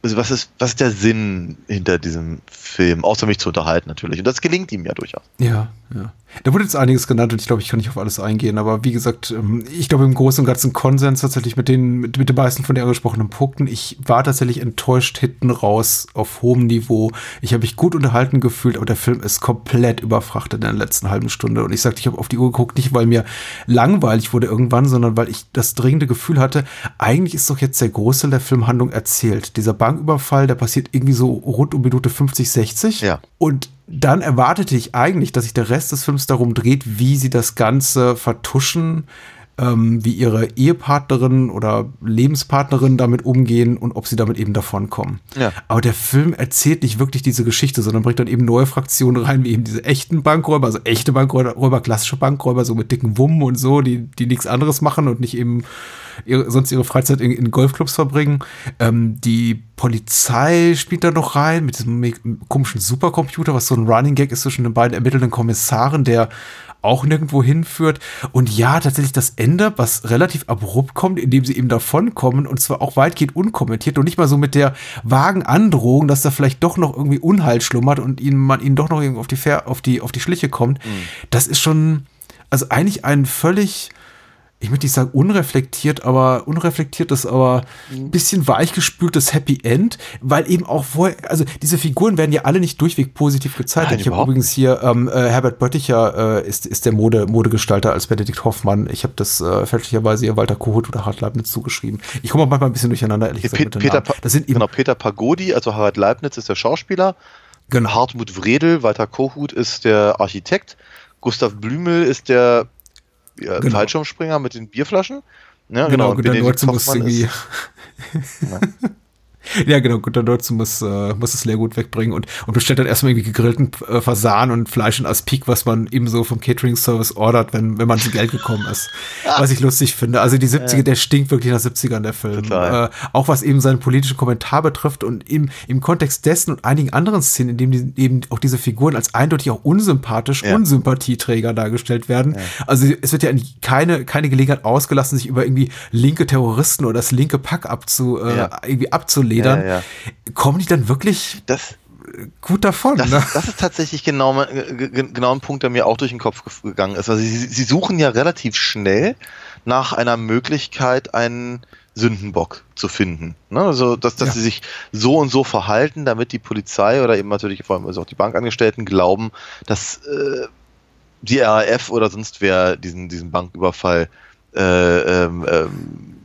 also was ist, was ist der Sinn hinter diesem Film, außer mich zu unterhalten natürlich. Und das gelingt ihm ja durchaus. Ja, ja. Da wurde jetzt einiges genannt und ich glaube, ich kann nicht auf alles eingehen, aber wie gesagt, ähm, ich glaube im Großen und Ganzen Konsens tatsächlich mit den, mit, mit den meisten von den angesprochenen Punkten. Ich war tatsächlich enttäuscht hinten raus auf hohem Niveau. Ich habe mich gut unterhalten gefühlt, aber der Film ist komplett überfrachtet in der letzten halben Stunde. Und ich sagte, ich habe auf die Uhr geguckt, nicht weil mir langweilig wurde irgendwann, sondern weil ich das dringende Gefühl hatte, eigentlich ist doch jetzt der Großteil der Filmhandlung erzählt. Dieser Banküberfall, der passiert irgendwie so rund um Minute 50, 60. Ja. Und dann erwartete ich eigentlich, dass sich der Rest des Films darum dreht, wie sie das Ganze vertuschen, ähm, wie ihre Ehepartnerin oder Lebenspartnerin damit umgehen und ob sie damit eben davonkommen. Ja. Aber der Film erzählt nicht wirklich diese Geschichte, sondern bringt dann eben neue Fraktionen rein, wie eben diese echten Bankräuber, also echte Bankräuber, klassische Bankräuber, so mit dicken Wummen und so, die, die nichts anderes machen und nicht eben ihre, sonst ihre Freizeit in, in Golfclubs verbringen. Ähm, die Polizei spielt da noch rein mit diesem komischen Supercomputer, was so ein Running Gag ist zwischen den beiden ermittelnden Kommissaren, der auch nirgendwo hinführt. Und ja, tatsächlich das Ende, was relativ abrupt kommt, indem sie eben davonkommen und zwar auch weitgehend unkommentiert und nicht mal so mit der vagen Androhung, dass da vielleicht doch noch irgendwie Unheil schlummert und ihnen, man ihnen doch noch irgendwie auf die, auf die, auf die Schliche kommt. Das ist schon, also eigentlich ein völlig, ich möchte nicht sagen unreflektiert, aber unreflektiertes, aber ein bisschen weichgespültes Happy End, weil eben auch vorher, also diese Figuren werden ja alle nicht durchweg positiv gezeichnet. Nein, ich habe übrigens hier ähm, äh, Herbert Bötticher äh, ist, ist der Mode, Modegestalter als Benedikt Hoffmann. Ich habe das äh, fälschlicherweise ihr Walter Kohut oder Harald Leibniz zugeschrieben. Ich komme manchmal ein bisschen durcheinander, ehrlich gesagt, Pe Peter, Das sind eben, genau, Peter Pagodi, also Harald Leibniz ist der Schauspieler. Genau. Hartmut Wredel, Walter Kohut ist der Architekt. Gustav Blümel ist der ja, Genau. Fallschirmspringer mit den Bierflaschen. Ja, genau, und Neutze muss Hoffmann irgendwie. ist- Ja, genau, Günter Neutze muss, äh, muss das Leergut wegbringen und, und bestellt dann erstmal irgendwie gegrillten äh, Fasan und Fleisch in Aspik, was man eben so vom Catering-Service ordert, wenn, wenn man zu Geld gekommen ist. Was ich lustig finde. Also die 70er, der stinkt wirklich nach 70ern, der Film. Total. Äh, auch was eben seinen politischen Kommentar betrifft und im, im Kontext dessen und einigen anderen Szenen, in denen die, eben auch diese Figuren als eindeutig auch unsympathisch, Ja. Unsympathieträger dargestellt werden. Also es wird ja keine, keine Gelegenheit ausgelassen, sich über irgendwie linke Terroristen oder das linke Pack abzu, äh, Ja. irgendwie abzuledern. Ja, ja. Kommen die dann wirklich Das, gut davon? Das, ne? ist, das ist tatsächlich genau, äh, ge- genau ein Punkt, der mir auch durch den Kopf gegangen ist. Also sie, sie suchen ja relativ schnell nach einer Möglichkeit, einen Sündenbock zu finden. Ne? Also, dass, dass Ja. sie sich so und so verhalten, damit die Polizei oder eben natürlich vor allem also auch die Bankangestellten glauben, dass äh, die RAF oder sonst wer diesen, diesen Banküberfall äh, ähm, ähm,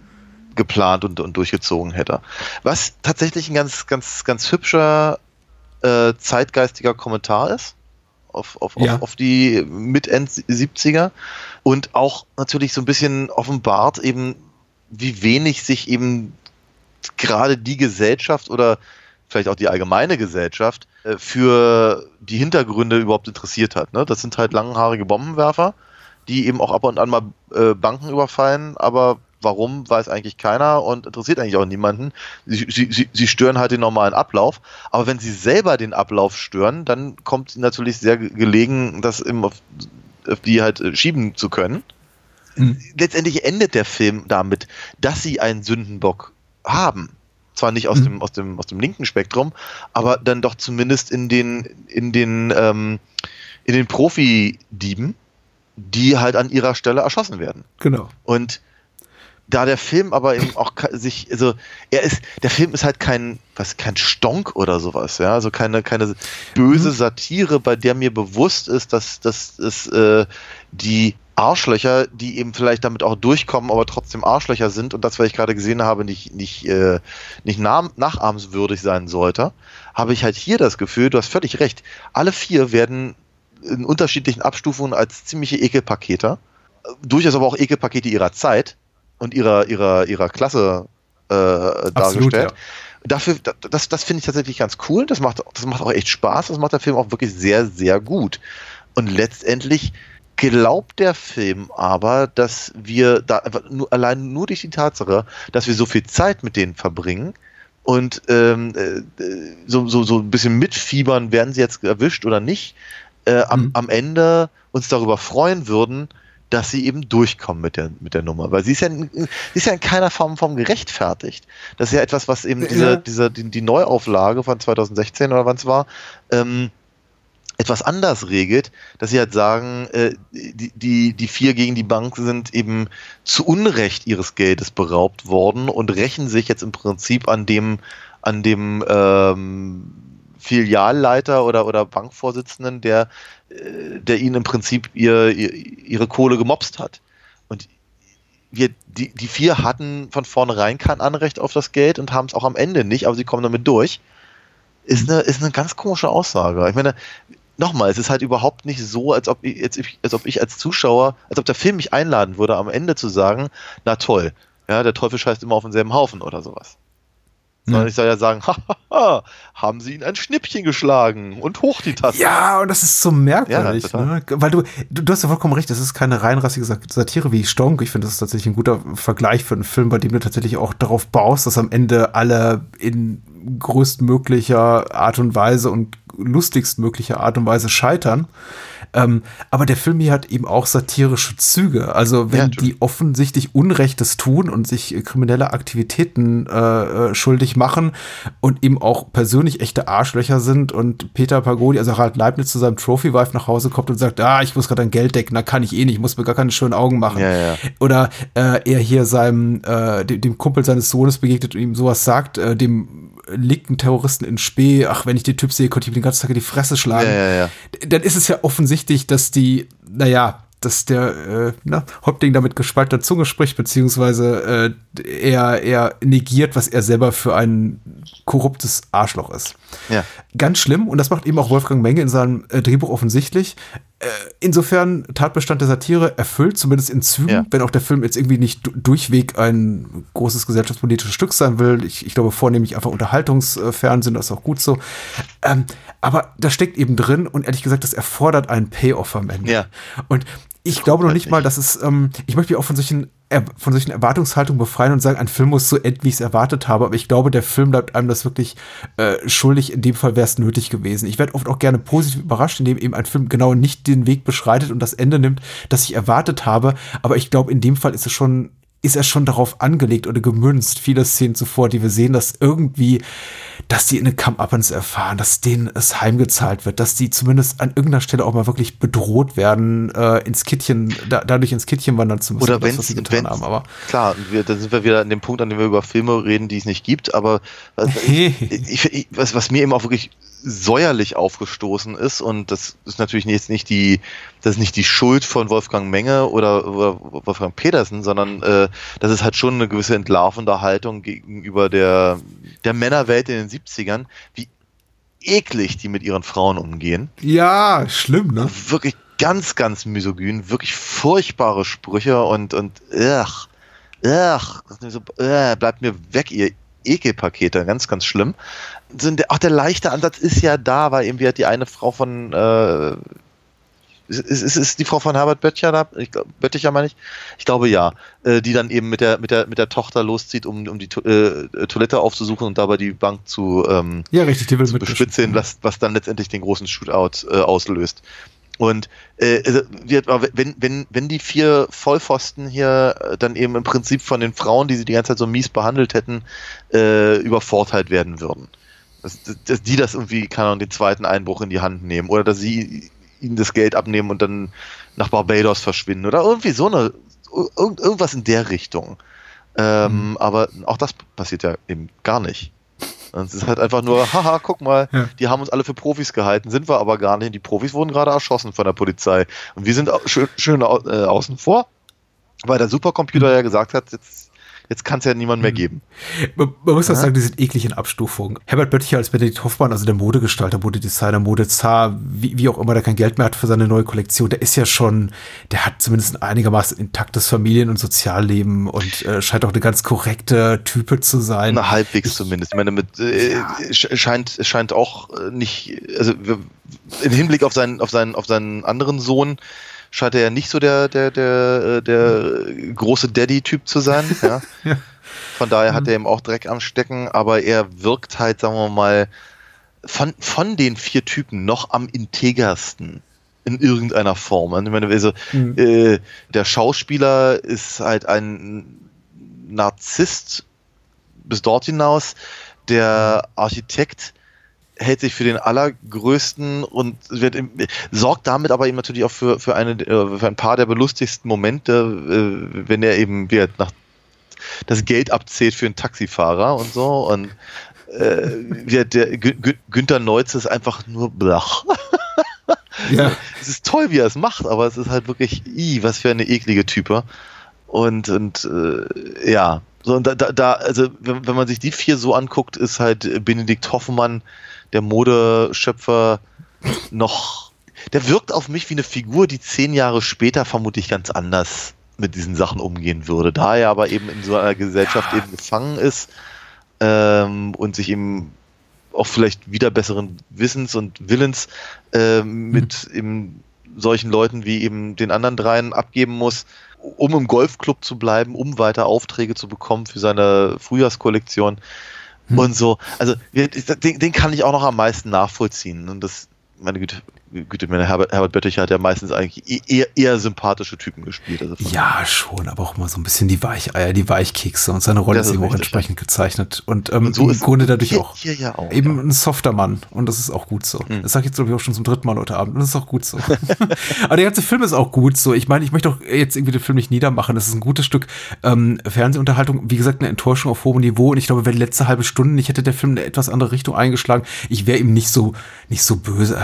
geplant und, und durchgezogen hätte. Was tatsächlich ein ganz, ganz, ganz hübscher äh, zeitgeistiger Kommentar ist auf, auf, Ja. auf, auf die Mit-End 70er und auch natürlich so ein bisschen offenbart eben, wie wenig sich eben gerade die Gesellschaft oder vielleicht auch die allgemeine Gesellschaft äh, für die Hintergründe überhaupt interessiert hat. Ne? Das sind halt langhaarige Bombenwerfer, die eben auch ab und an mal äh, Banken überfallen, aber warum, weiß eigentlich keiner und interessiert eigentlich auch niemanden. Sie, sie, sie stören halt den normalen Ablauf. Aber wenn sie selber den Ablauf stören, dann kommt natürlich sehr gelegen, das im, auf, auf die halt äh, schieben zu können. Mhm. Letztendlich endet der Film damit, dass sie einen Sündenbock haben. Zwar nicht aus, mhm. dem, aus, dem, aus dem linken Spektrum, aber dann doch zumindest in den, in den, ähm, in den Profi-Dieben, die halt an ihrer Stelle erschossen werden. Genau. Und da der Film aber eben auch sich, also er ist, der Film ist halt kein, was, kein Stonk oder sowas, ja, also keine, keine böse mhm. Satire, bei der mir bewusst ist, dass, dass es äh, die Arschlöcher, die eben vielleicht damit auch durchkommen, aber trotzdem Arschlöcher sind und das, was ich gerade gesehen habe, nicht, nicht, äh, nicht nachahmenswürdig sein sollte, habe ich halt hier das Gefühl, du hast völlig recht, alle vier werden in unterschiedlichen Abstufungen als ziemliche Ekelpakete, durchaus aber auch Ekelpakete ihrer Zeit und ihrer, ihrer, ihrer Klasse äh, dargestellt. Absolut, ja. Dafür, das, das finde ich tatsächlich ganz cool. Das macht, das macht auch echt Spaß. Das macht der Film auch wirklich sehr, sehr gut. Und letztendlich glaubt der Film aber, dass wir da einfach nur, allein nur durch die Tatsache, dass wir so viel Zeit mit denen verbringen und ähm, äh, so, so, so ein bisschen mitfiebern, werden sie jetzt erwischt oder nicht, äh, am, mhm. am Ende uns darüber freuen würden, dass sie eben durchkommen mit der, mit der Nummer. Weil sie ist ja, in, sie ist ja in keiner Form, Form gerechtfertigt. Das ist ja etwas, was eben diese, ja. diese, die, die, Neuauflage von 2016 oder wann es war, ähm, etwas anders regelt, dass sie halt sagen, äh, die, die, die vier gegen die Bank sind eben zu Unrecht ihres Geldes beraubt worden und rächen sich jetzt im Prinzip an dem, an dem ähm, Filialleiter oder, oder Bankvorsitzenden, der, äh, der ihnen im Prinzip ihr, ihr, ihre Kohle gemobst hat. Und wir, die, die vier hatten von vornherein kein Anrecht auf das Geld und haben es auch am Ende nicht, aber sie kommen damit durch. Ist eine, ist eine ganz komische Aussage. Ich meine, nochmal, es ist halt überhaupt nicht so, als ob, ich, als ob ich als Zuschauer, als ob der Film mich einladen würde, am Ende zu sagen, na toll, ja, der Teufel scheißt immer auf denselben Haufen oder sowas. Sondern ich soll ja sagen, haha, haben sie ihn ein Schnippchen geschlagen und hoch die Tasse. Ja, und das ist so merkwürdig, ja, ne? weil du, du, du, hast ja vollkommen recht, das ist keine reinrassige Satire wie Stonk. Ich finde, das ist tatsächlich ein guter Vergleich für einen Film, bei dem du tatsächlich auch darauf baust, dass am Ende alle in größtmöglicher Art und Weise und lustigstmöglicher Art und Weise scheitern. Ähm, aber der Film hier hat eben auch satirische Züge. Also wenn ja, die offensichtlich Unrechtes tun und sich äh, kriminelle Aktivitäten äh, äh, schuldig machen und eben auch persönlich echte Arschlöcher sind und Peter Pagodi, also Harald Leibniz zu seinem Trophy-Wife nach Hause kommt und sagt, ah, ich muss gerade ein Geld decken, da kann ich eh nicht, ich muss mir gar keine schönen Augen machen. Ja, ja. Oder äh, er hier seinem, äh, dem, dem Kumpel seines Sohnes begegnet und ihm sowas sagt, äh, dem linken Terroristen in Spee, ach, wenn ich den Typ sehe, könnte ich ihm den ganzen Tag in die Fresse schlagen. Ja, ja, ja. Dann ist es ja offensichtlich, dass die, naja, dass der äh, na, Häuptling damit gespaltener Zunge spricht, beziehungsweise äh, er, er negiert, was er selber für ein korruptes Arschloch ist. Ja. Ganz schlimm, und das macht eben auch Wolfgang Menge in seinem äh, Drehbuch offensichtlich. Äh, insofern Tatbestand der Satire erfüllt, zumindest in Zügen, ja. wenn auch der Film jetzt irgendwie nicht durchweg ein großes gesellschaftspolitisches Stück sein will. Ich, ich glaube vornehmlich einfach Unterhaltungsfernsehen, das ist auch gut so. Ähm, aber da steckt eben drin und ehrlich gesagt, das erfordert einen Payoff am Ende. Ja. Und ich glaube noch nicht mal, dass es, ähm, ich möchte mich auch von solchen von solchen Erwartungshaltungen befreien und sagen, ein Film muss so enden, wie ich es erwartet habe. Aber ich glaube, der Film bleibt einem das wirklich äh, schuldig. In dem Fall wäre es nötig gewesen. Ich werde oft auch gerne positiv überrascht, indem eben ein Film genau nicht den Weg beschreitet und das Ende nimmt, das ich erwartet habe. Aber ich glaube, in dem Fall ist es schon ist er schon darauf angelegt oder gemünzt, viele Szenen zuvor, die wir sehen, dass irgendwie, dass die in den Come-Uppens erfahren, dass denen es heimgezahlt wird, dass die zumindest an irgendeiner Stelle auch mal wirklich bedroht werden, äh, ins Kittchen, da, dadurch ins Kittchen wandern zu müssen. Oder wenn sie getan haben. Aber klar, wir, da sind wir wieder an dem Punkt, an dem wir über Filme reden, die es nicht gibt. Aber also, ich, ich, ich, was, was mir eben auch wirklich säuerlich aufgestoßen ist und das ist natürlich jetzt nicht die, das ist nicht die Schuld von Wolfgang Menge oder, oder Wolfgang Petersen, sondern äh, das ist halt schon eine gewisse entlarvende Haltung gegenüber der, der Männerwelt in den 70ern, wie eklig die mit ihren Frauen umgehen. Ja, schlimm, ne? Wirklich ganz, ganz misogyn, wirklich furchtbare Sprüche und, und, ach, ach, so, äh, bleibt mir weg, ihr Ekelpakete, ganz, ganz schlimm. Auch der leichte Ansatz ist ja da, weil irgendwie hat die eine Frau von, äh, ist, ist, ist die Frau von Herbert Böttcher da? Ich glaub, Böttcher meine ich? Ich glaube ja. Äh, die dann eben mit der, mit der, mit der Tochter loszieht, um, um die to äh, Toilette aufzusuchen und dabei die Bank zu, ähm, Ja, richtig, die will zu mit bespitzen, was, was dann letztendlich den großen Shootout äh, auslöst. Und äh, also, wenn, wenn, wenn die vier Vollpfosten hier äh, dann eben im Prinzip von den Frauen, die sie die ganze Zeit so mies behandelt hätten, äh, übervorteilt werden würden. Dass, dass die das irgendwie, keine Ahnung, den zweiten Einbruch in die Hand nehmen oder dass sie ihnen das Geld abnehmen und dann nach Barbados verschwinden oder irgendwie so eine, irgend, irgendwas in der Richtung. Ähm, Aber auch das passiert ja eben gar nicht. Es ist halt einfach nur, haha, guck mal, Ja. die haben uns alle für Profis gehalten, sind wir aber gar nicht. Die Profis wurden gerade erschossen von der Polizei. Und wir sind schön, schön äh, außen vor, weil der Supercomputer ja gesagt hat, jetzt, jetzt kann es ja niemand mehr geben. Man, man muss auch sagen, die sind eklig in Abstufung. Herbert Böttcher als Benedikt Hoffmann, also der Modegestalter, Modedesigner, Modezar, wie, wie auch immer, der kein Geld mehr hat für seine neue Kollektion, der ist ja schon, der hat zumindest ein einigermaßen intaktes Familien- und Sozialleben und äh, scheint auch eine ganz korrekte Type zu sein. Na, halbwegs zumindest. Ich meine, mit, äh, sch- scheint, scheint auch äh, nicht, also im Hinblick auf seinen, auf seinen, auf seinen anderen Sohn scheint er ja nicht so der, der, der, äh, der große Daddy-Typ zu sein. Ja. Ja. Von daher hat er eben auch Dreck am Stecken, aber er wirkt halt, sagen wir mal, von, von den vier Typen noch am integersten in irgendeiner Form. Also Ich meine, also, Mhm. äh, der Schauspieler ist halt ein Narzisst bis dort hinaus. Der Architekt hält sich für den allergrößten und wird im, sorgt damit aber eben natürlich auch für, für, eine, äh, für ein paar der belustigsten Momente, äh, wenn er eben er nach das Geld abzählt für einen Taxifahrer und so und äh, er- der Gü- Gü- Günther Neutz ist einfach nur blach. Ja. Es ist toll, wie er es macht, aber es ist halt wirklich, i, was für eine eklige Type. Und, und äh, ja, so und da, da, da also wenn, wenn man sich die vier so anguckt, ist halt Benedikt Hoffmann, der Modeschöpfer, noch. Der wirkt auf mich wie eine Figur, die zehn Jahre später vermutlich ganz anders mit diesen Sachen umgehen würde. Da er aber eben in so einer Gesellschaft eben gefangen ist ähm, und sich eben auch vielleicht wieder besseren Wissens und Willens ähm, mit eben solchen Leuten wie eben den anderen dreien abgeben muss, um im Golfclub zu bleiben, um weiter Aufträge zu bekommen für seine Frühjahrskollektion und so. Also den, den kann ich auch noch am meisten nachvollziehen. Und das, meine Güte, Güte meine Herbert, Herbert Bötticher hat ja meistens eigentlich e- eher, eher sympathische Typen gespielt. Also Ja, schon, aber auch immer so ein bisschen die Weicheier, die Weichkekse und seine Rolle Das ist eben auch entsprechend gezeichnet. Und, ähm, Und so im Grunde dadurch hier, auch hier ja auch. eben ja. ein softer Mann. Und das ist auch gut so. Hm. Das sage ich jetzt, glaube ich, auch schon zum dritten Mal heute Abend. Und das ist auch gut so. aber der ganze Film ist auch gut so. Ich meine, ich möchte auch jetzt irgendwie den Film nicht niedermachen. Das ist ein gutes Stück ähm, Fernsehunterhaltung. Wie gesagt, eine Enttäuschung auf hohem Niveau. Und ich glaube, wenn die letzte halbe Stunde nicht hätte der Film eine etwas andere Richtung eingeschlagen, ich wäre ihm nicht so, nicht so böse. Äh,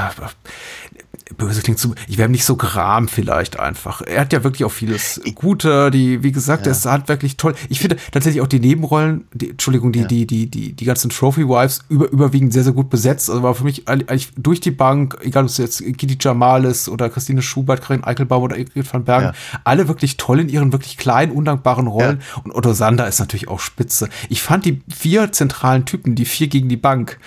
böse klingt zu, ich wäre nicht so gram vielleicht einfach. Er hat ja wirklich auch vieles Gute, die, wie gesagt, er ist handwerklich toll. Ich finde tatsächlich auch die Nebenrollen, die, Entschuldigung, die, die, die, die, die ganzen Trophy Wives über, überwiegend sehr, sehr gut besetzt. Also war für mich eigentlich durch die Bank, egal ob es jetzt Kitty Jamal ist oder Christine Schubert, Karin Eichelbaum oder Ingrid van Bergen, Ja. alle wirklich toll in ihren wirklich kleinen, undankbaren Rollen. Und Otto Sander ist natürlich auch spitze. Ich fand die vier zentralen Typen, die vier gegen die Bank,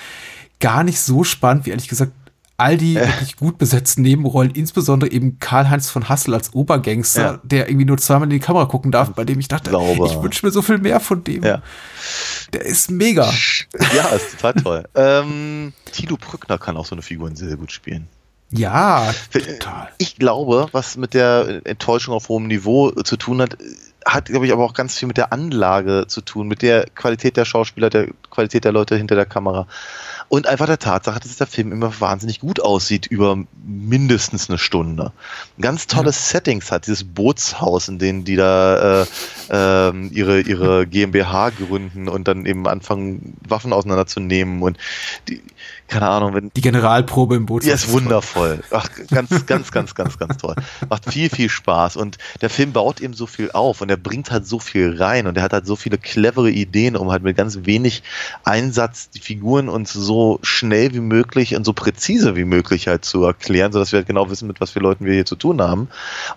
gar nicht so spannend, wie ehrlich gesagt all die wirklich gut besetzten Nebenrollen, insbesondere eben Karl-Heinz von Hassel als Obergangster, Ja. der irgendwie nur zweimal in die Kamera gucken darf, bei dem ich dachte, Sauber. ich wünsche mir so viel mehr von dem. Ja. Der ist mega. ja, ist total toll. ähm, Tilo Brückner kann auch so eine Figur sehr, sehr gut spielen. Ja, total. Ich glaube, was mit der Enttäuschung auf hohem Niveau zu tun hat, hat, glaube ich, aber auch ganz viel mit der Anlage zu tun, mit der Qualität der Schauspieler, der Qualität der Leute hinter der Kamera. Und einfach der Tatsache, dass der Film immer wahnsinnig gut aussieht über mindestens eine Stunde. Ganz tolle Settings hat, dieses Bootshaus, in dem die da äh, ähm, ihre, ihre GmbH gründen und dann eben anfangen, Waffen auseinanderzunehmen und die, keine Ahnung, wenn Die Generalprobe im Boot. ja, ist wundervoll. Ach, ganz, ganz, ganz, ganz, ganz toll. Macht viel, viel Spaß. Und der Film baut eben so viel auf und er bringt halt so viel rein und er hat halt so viele clevere Ideen, um halt mit ganz wenig Einsatz die Figuren uns so schnell wie möglich und so präzise wie möglich halt zu erklären, sodass wir halt genau wissen, mit was für Leuten wir hier zu tun haben.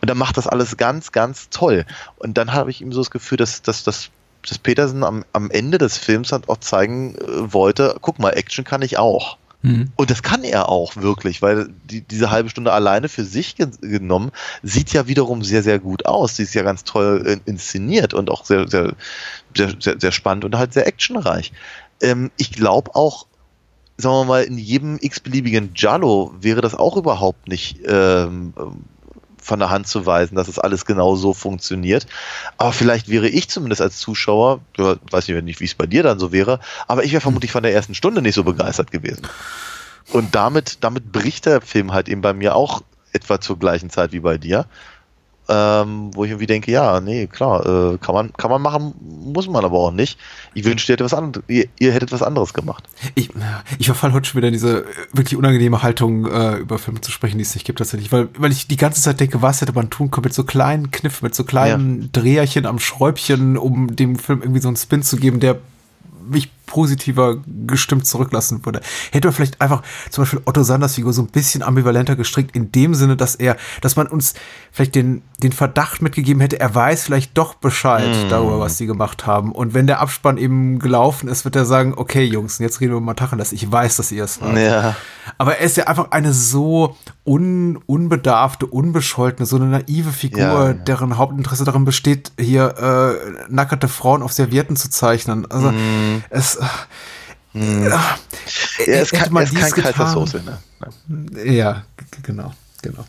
Und dann macht das alles ganz, ganz toll. Und dann habe ich ihm so das Gefühl, dass, dass, dass dass Peterson am, am Ende des Films halt auch zeigen äh, wollte, guck mal, Action kann ich auch. Und das kann er auch wirklich, weil die, diese halbe Stunde alleine für sich ge genommen sieht ja wiederum sehr, sehr gut aus. Sie ist ja ganz toll in inszeniert und auch sehr, sehr, sehr, sehr, sehr spannend und halt sehr actionreich. Ähm, ich glaube auch, sagen wir mal, in jedem x-beliebigen Jallo wäre das auch überhaupt nicht ähm, von der Hand zu weisen, dass es alles genau so funktioniert. Aber vielleicht wäre ich zumindest als Zuschauer, weiß nicht, wie es bei dir dann so wäre, aber ich wäre vermutlich von der ersten Stunde nicht so begeistert gewesen. Und damit, damit bricht der Film halt eben bei mir auch etwa zur gleichen Zeit wie bei dir. Ähm, wo ich irgendwie denke, ja, nee, klar, äh, kann man, kann man machen, muss man aber auch nicht. Ich wünschte, ihr, hättet was anderes, ihr, ihr hättet was anderes gemacht. Ich, ich verfall heute schon wieder in diese wirklich unangenehme Haltung, äh, über Filme zu sprechen, die es nicht gibt tatsächlich, weil, weil ich die ganze Zeit denke, was hätte man tun können mit so kleinen Kniffen, mit so kleinen ja. Dreherchen am Schräubchen, um dem Film irgendwie so einen Spin zu geben, der mich positiver gestimmt zurücklassen würde. Hätte man vielleicht einfach zum Beispiel Otto Sanders Figur so ein bisschen ambivalenter gestrickt, in dem Sinne, dass er, dass man uns vielleicht den, den Verdacht mitgegeben hätte, er weiß vielleicht doch Bescheid mm. darüber, was die gemacht haben. Und wenn der Abspann eben gelaufen ist, wird er sagen, okay, Jungs, jetzt reden wir mal Tacheles, ich weiß, dass ihr es wart. Ja. Aber er ist ja einfach eine so un, unbedarfte, unbescholtene, so eine naive Figur, ja, ja. deren Hauptinteresse darin besteht, hier äh, nackerte Frauen auf Servietten zu zeichnen. Also mm. es hm. Ja, er ist, kein, er ist kein kalter Soße, ne? Ja, genau, genau.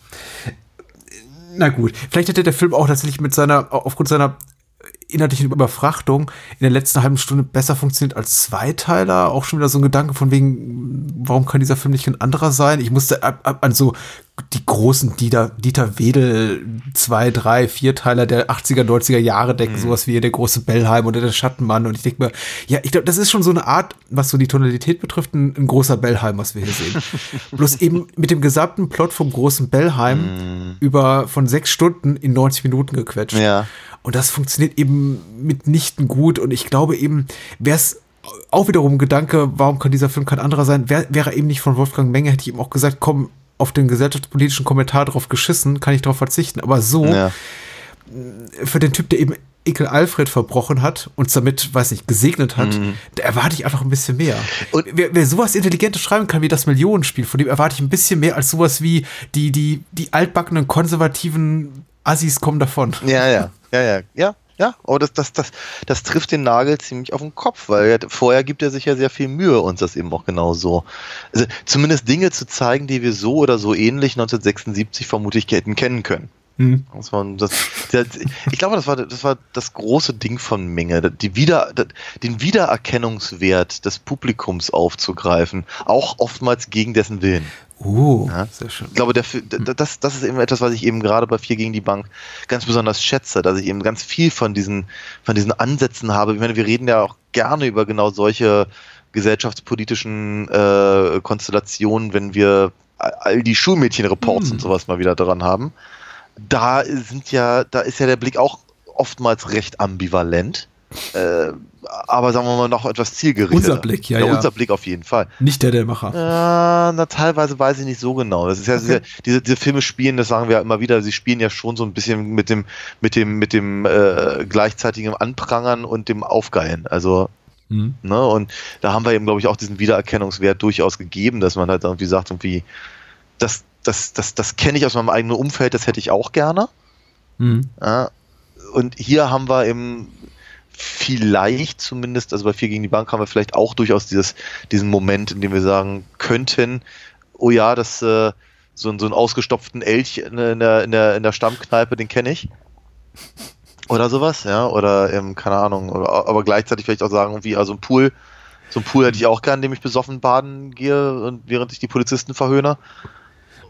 Na gut, vielleicht hätte der Film auch tatsächlich mit seiner, aufgrund seiner inhaltlichen Überfrachtung in der letzten halben Stunde besser funktioniert als Zweiteiler. Auch schon wieder so ein Gedanke von wegen, warum kann dieser Film nicht ein anderer sein? Ich musste an so die großen Dieter, Dieter Wedel zwei, drei, Vierteiler der 80er, 90er Jahre denken, mhm. sowas wie der große Bellheim oder der Schattenmann. Und ich denke mir, ja, ich glaube, das ist schon so eine Art, was so die Tonalität betrifft, ein, ein großer Bellheim, was wir hier sehen. Bloß eben mit dem gesamten Plot vom großen Bellheim mhm. über von sechs Stunden in 90 Minuten gequetscht. Ja. Und das funktioniert eben mitnichten gut. Und ich glaube eben, wäre es auch wiederum ein Gedanke, warum kann dieser Film kein anderer sein, wäre wär eben nicht von Wolfgang Menge, hätte ich ihm auch gesagt, komm, auf den gesellschaftspolitischen Kommentar drauf geschissen, kann ich darauf verzichten. Aber so, ja. für den Typ, der eben Ekel Alfred verbrochen hat, uns damit, weiß nicht, gesegnet hat, mhm. da erwarte ich einfach ein bisschen mehr. Und wer, wer sowas Intelligentes schreiben kann wie das Millionenspiel, von dem erwarte ich ein bisschen mehr als sowas wie die, die, die altbackenen konservativen Assis kommen davon. Ja, ja, ja, ja, ja. Ja, aber das, das, das, das trifft den Nagel ziemlich auf den Kopf, weil vorher gibt er sich ja sehr viel Mühe, uns das eben auch genau so. Also zumindest Dinge zu zeigen, die wir so oder so ähnlich 1976 vermutlich hätten kennen können. Mhm. Das war, das, ich glaube, das war, das war das große Ding von Menge, die Wieder, den Wiedererkennungswert des Publikums aufzugreifen, auch oftmals gegen dessen Willen. Uh, ja. sehr schön. Ich glaube, der, das, das ist eben etwas, was ich eben gerade bei Vier gegen die Bank ganz besonders schätze, dass ich eben ganz viel von diesen, von diesen Ansätzen habe. Ich meine, wir reden ja auch gerne über genau solche gesellschaftspolitischen äh, Konstellationen, wenn wir all die Schulmädchenreports hm. und sowas mal wieder dran haben. Da sind ja, da ist ja der Blick auch oftmals recht ambivalent. Äh, aber sagen wir mal noch etwas zielgerichteter. Unser Blick, ja, ja, ja. Unser Blick auf jeden Fall. Nicht der der Macher. Ja, na, teilweise weiß ich nicht so genau. Das ist ja, okay. diese, diese Filme spielen, das sagen wir ja immer wieder, sie spielen ja schon so ein bisschen mit dem, mit dem, mit dem äh, gleichzeitigen Anprangern und dem Aufgeilen. Also mhm. Ne, und da haben wir eben, glaube ich, auch diesen Wiedererkennungswert durchaus gegeben, dass man halt irgendwie sagt, irgendwie, das, das, das, das kenne ich aus meinem eigenen Umfeld, das hätte ich auch gerne. Mhm. Ja, und hier haben wir eben vielleicht zumindest, also bei 4 gegen die Bank haben wir vielleicht auch durchaus dieses, diesen Moment, in dem wir sagen könnten, oh ja, das äh, so, so einen ausgestopften Elch in der, in der, in der Stammkneipe, den kenne ich. Oder sowas, ja, oder ähm, keine Ahnung, oder, aber gleichzeitig vielleicht auch sagen, wie, also ein Pool, so ein Pool hätte ich auch gern, in dem ich besoffen baden gehe und während ich die Polizisten verhöhne.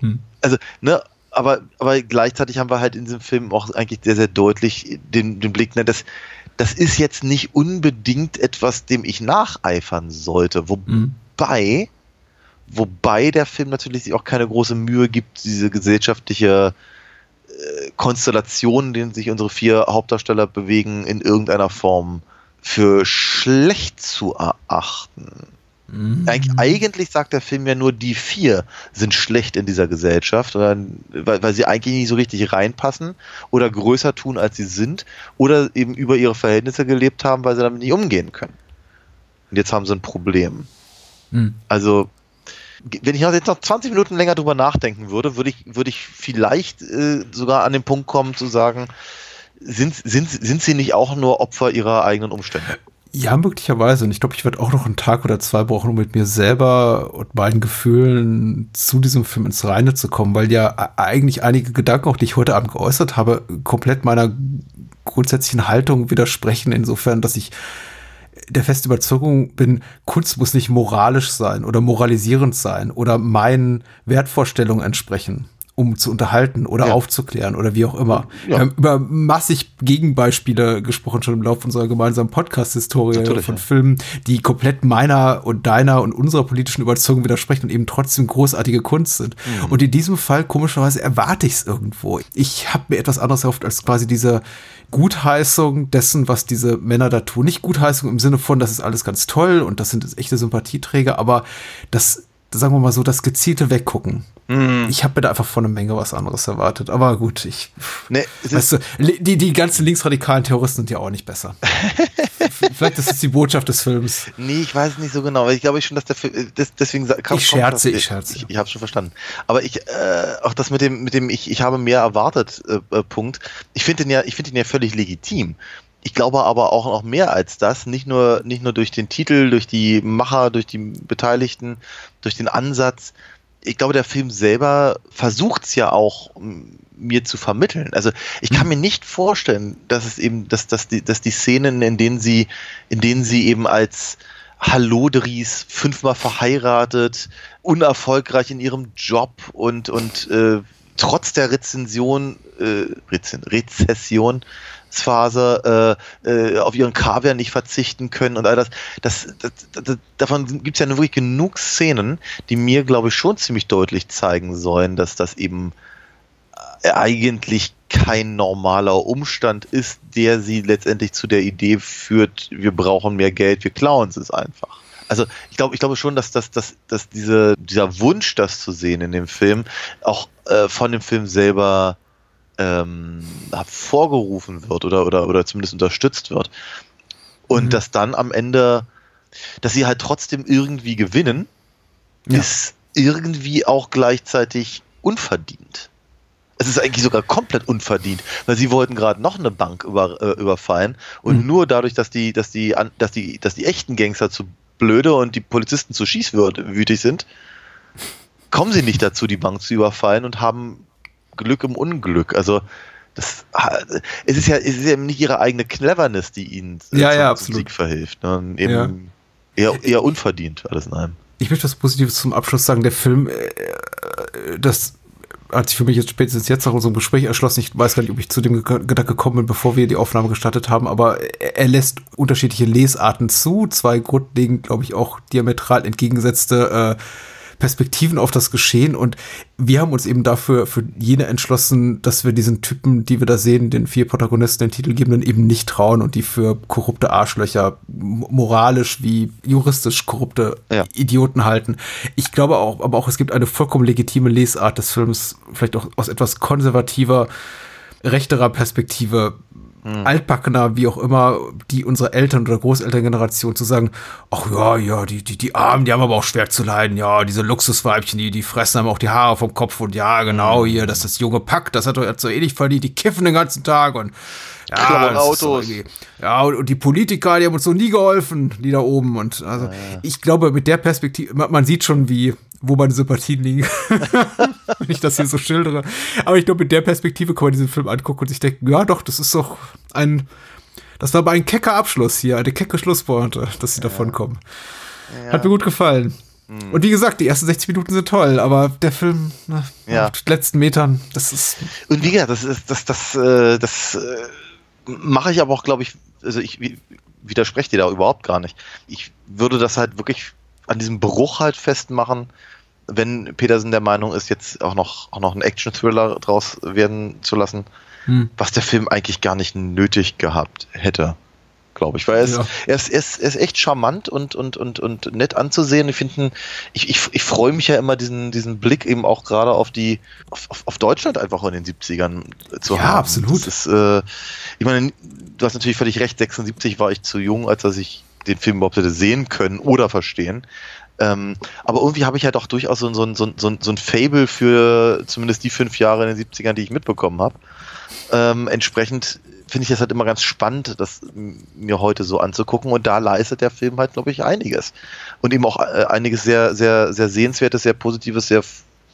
Hm. Also, ne, aber, aber gleichzeitig haben wir halt in diesem Film auch eigentlich sehr, sehr deutlich den, den Blick, ne, dass das ist jetzt nicht unbedingt etwas, dem ich nacheifern sollte. Wobei, mhm. wobei der Film natürlich sich auch keine große Mühe gibt, diese gesellschaftliche äh, Konstellation, in denen sich unsere vier Hauptdarsteller bewegen, in irgendeiner Form für schlecht zu erachten. Mhm. Eig eigentlich sagt der Film ja nur, die vier sind schlecht in dieser Gesellschaft, weil, weil sie eigentlich nicht so richtig reinpassen oder größer tun, als sie sind oder eben über ihre Verhältnisse gelebt haben, weil sie damit nicht umgehen können. Und jetzt haben sie ein Problem. Mhm. Also wenn ich jetzt noch 20 Minuten länger drüber nachdenken würde, würde ich, würde ich vielleicht äh, sogar an den Punkt kommen zu sagen, sind, sind, sind sie nicht auch nur Opfer ihrer eigenen Umstände? Ja, möglicherweise. Und ich glaube, ich werde auch noch einen Tag oder zwei brauchen, um mit mir selber und meinen Gefühlen zu diesem Film ins Reine zu kommen, weil ja eigentlich einige Gedanken, auch die ich heute Abend geäußert habe, komplett meiner grundsätzlichen Haltung widersprechen, insofern, dass ich der festen Überzeugung bin, Kunst muss nicht moralisch sein oder moralisierend sein oder meinen Wertvorstellungen entsprechen um zu unterhalten oder ja. aufzuklären oder wie auch immer. Ja. Wir haben über massig Gegenbeispiele gesprochen, schon im Laufe unserer gemeinsamen Podcast-Historie von. Filmen, die komplett meiner und deiner und unserer politischen Überzeugung widersprechen und eben trotzdem großartige Kunst sind. Mhm. Und in diesem Fall, komischerweise, erwarte ich es irgendwo. Ich habe mir etwas anderes erhofft als quasi diese Gutheißung dessen, was diese Männer da tun. Nicht Gutheißung im Sinne von, das ist alles ganz toll und das sind echte Sympathieträger, aber das sagen wir mal so, das gezielte Weggucken. Mm. Ich habe mir da einfach von einer Menge was anderes erwartet. Aber gut, ich. Nee, weißt du, die, die ganzen linksradikalen Terroristen sind ja auch nicht besser. Vielleicht ist es die Botschaft des Films. Nee, ich weiß nicht so genau, weil ich glaube schon, dass der Film. Das, deswegen kam, ich scherze, ich scherze. Ich, ich habe schon verstanden. Aber ich, äh, auch das mit dem, mit dem, ich, ich habe mehr erwartet, äh, äh, Punkt. Ich finde den ja, ich finde den ja völlig legitim. Ich glaube aber auch noch mehr als das, nicht nur, nicht nur durch den Titel, durch die Macher, durch die Beteiligten, durch den Ansatz. Ich glaube, der Film selber versucht es ja auch mir zu vermitteln. Also ich kann mir nicht vorstellen, dass es eben, dass, dass, die, dass die Szenen, in denen sie, in denen sie eben als Hallodris, fünfmal verheiratet, unerfolgreich in ihrem Job und, und äh, trotz der Rezension, äh, Rezession Phase äh, äh, auf ihren Kaviar nicht verzichten können und all das. das, das, das davon gibt es ja wirklich genug Szenen, die mir, glaube ich, schon ziemlich deutlich zeigen sollen, dass das eben äh, eigentlich kein normaler Umstand ist, der sie letztendlich zu der Idee führt, wir brauchen mehr Geld, wir klauen es einfach. Also ich glaube, ich glaube schon, dass, dass, dass, dass diese, dieser Wunsch, das zu sehen in dem Film, auch äh, von dem Film selber ähm, hervorgerufen wird oder, oder, oder zumindest unterstützt wird. Und mhm. dass dann am Ende, dass sie halt trotzdem irgendwie gewinnen, ja. ist irgendwie auch gleichzeitig unverdient. Es ist eigentlich sogar komplett unverdient, weil sie wollten gerade noch eine Bank über, äh, überfallen und mhm. nur dadurch, dass die, dass die, dass die, dass die echten Gangster zu blöde und die Polizisten zu schießwütig sind, kommen sie nicht dazu, die Bank zu überfallen und haben Glück im Unglück. Also das, es ist ja, es ist ja nicht ihre eigene Cleverness, die ihnen ja, zum ja, Sieg verhilft. Ne? Eben ja. eher, eher unverdient alles in einem. Ich möchte was Positives zum Abschluss sagen. Der Film, äh, das hat sich für mich jetzt spätestens jetzt nach unserem Gespräch erschlossen. Ich weiß gar nicht, ob ich zu dem Gedanke gekommen bin, bevor wir die Aufnahme gestartet haben, aber er lässt unterschiedliche Lesarten zu. Zwei grundlegend, glaube ich, auch diametral entgegengesetzte äh, Perspektiven auf das Geschehen und wir haben uns eben dafür für jene entschlossen, dass wir diesen Typen, die wir da sehen, den vier Protagonisten, den Titelgebenden eben nicht trauen und die für korrupte Arschlöcher, moralisch wie juristisch korrupte ja. Idioten halten. Ich glaube auch, aber auch es gibt eine vollkommen legitime Lesart des Films, vielleicht auch aus etwas konservativer, rechterer Perspektive mhm. altbackener, wie auch immer, die unsere Eltern- oder Großelterngeneration zu sagen, ach ja, ja, die, die, die Armen, die haben aber auch schwer zu leiden, ja, diese Luxusweibchen, die, die fressen haben auch die Haare vom Kopf und ja, genau, mhm. hier, das ist das junge Pack, das hat doch jetzt so ähnlich verdient, die kiffen den ganzen Tag und ja, Autos. Ja, und, und, die Politiker, die haben uns so nie geholfen, die da oben. Und also, ja. ich glaube, mit der Perspektive, man, man, sieht schon, wie, wo meine Sympathien liegen, wenn ich das hier so schildere. Aber ich glaube, mit der Perspektive kann man diesen Film angucken und sich denken, ja, doch, das ist doch ein, das war aber ein kecker Abschluss hier, eine kecke Schlusspointe, dass sie ja. davon kommen. Ja. Hat mir gut gefallen. Mhm. Und wie gesagt, die ersten 60 Minuten sind toll, aber der Film na, ja. auf den letzten Metern, das ist. Und wie gesagt, das ist, das, das, das, das äh, mache ich aber auch, glaube ich, also ich widerspreche dir da überhaupt gar nicht. Ich würde das halt wirklich an diesem Bruch halt festmachen, wenn Petersen der Meinung ist, jetzt auch noch, auch noch einen Action-Thriller draus werden zu lassen, hm. was der Film eigentlich gar nicht nötig gehabt hätte glaube ich. Weil er ist, ja. er, ist, er, ist, er ist echt charmant und, und, und, und nett anzusehen. Ich finde, ich, ich, ich freue mich ja immer, diesen, diesen Blick eben auch gerade auf die, auf, auf Deutschland einfach in den 70ern zu ja, haben. Ja, absolut. Das ist, äh, ich meine, du hast natürlich völlig recht, 76 war ich zu jung, als dass ich den Film überhaupt hätte sehen können oder verstehen. Ähm, aber irgendwie habe ich ja doch durchaus so, so, so, so, so ein Fable für zumindest die fünf Jahre in den 70ern, die ich mitbekommen habe. Ähm, entsprechend finde ich das halt immer ganz spannend, das mir heute so anzugucken. Und da leistet der Film halt, glaube ich, einiges. Und eben auch äh, einiges sehr, sehr, sehr sehenswertes, sehr positives, sehr,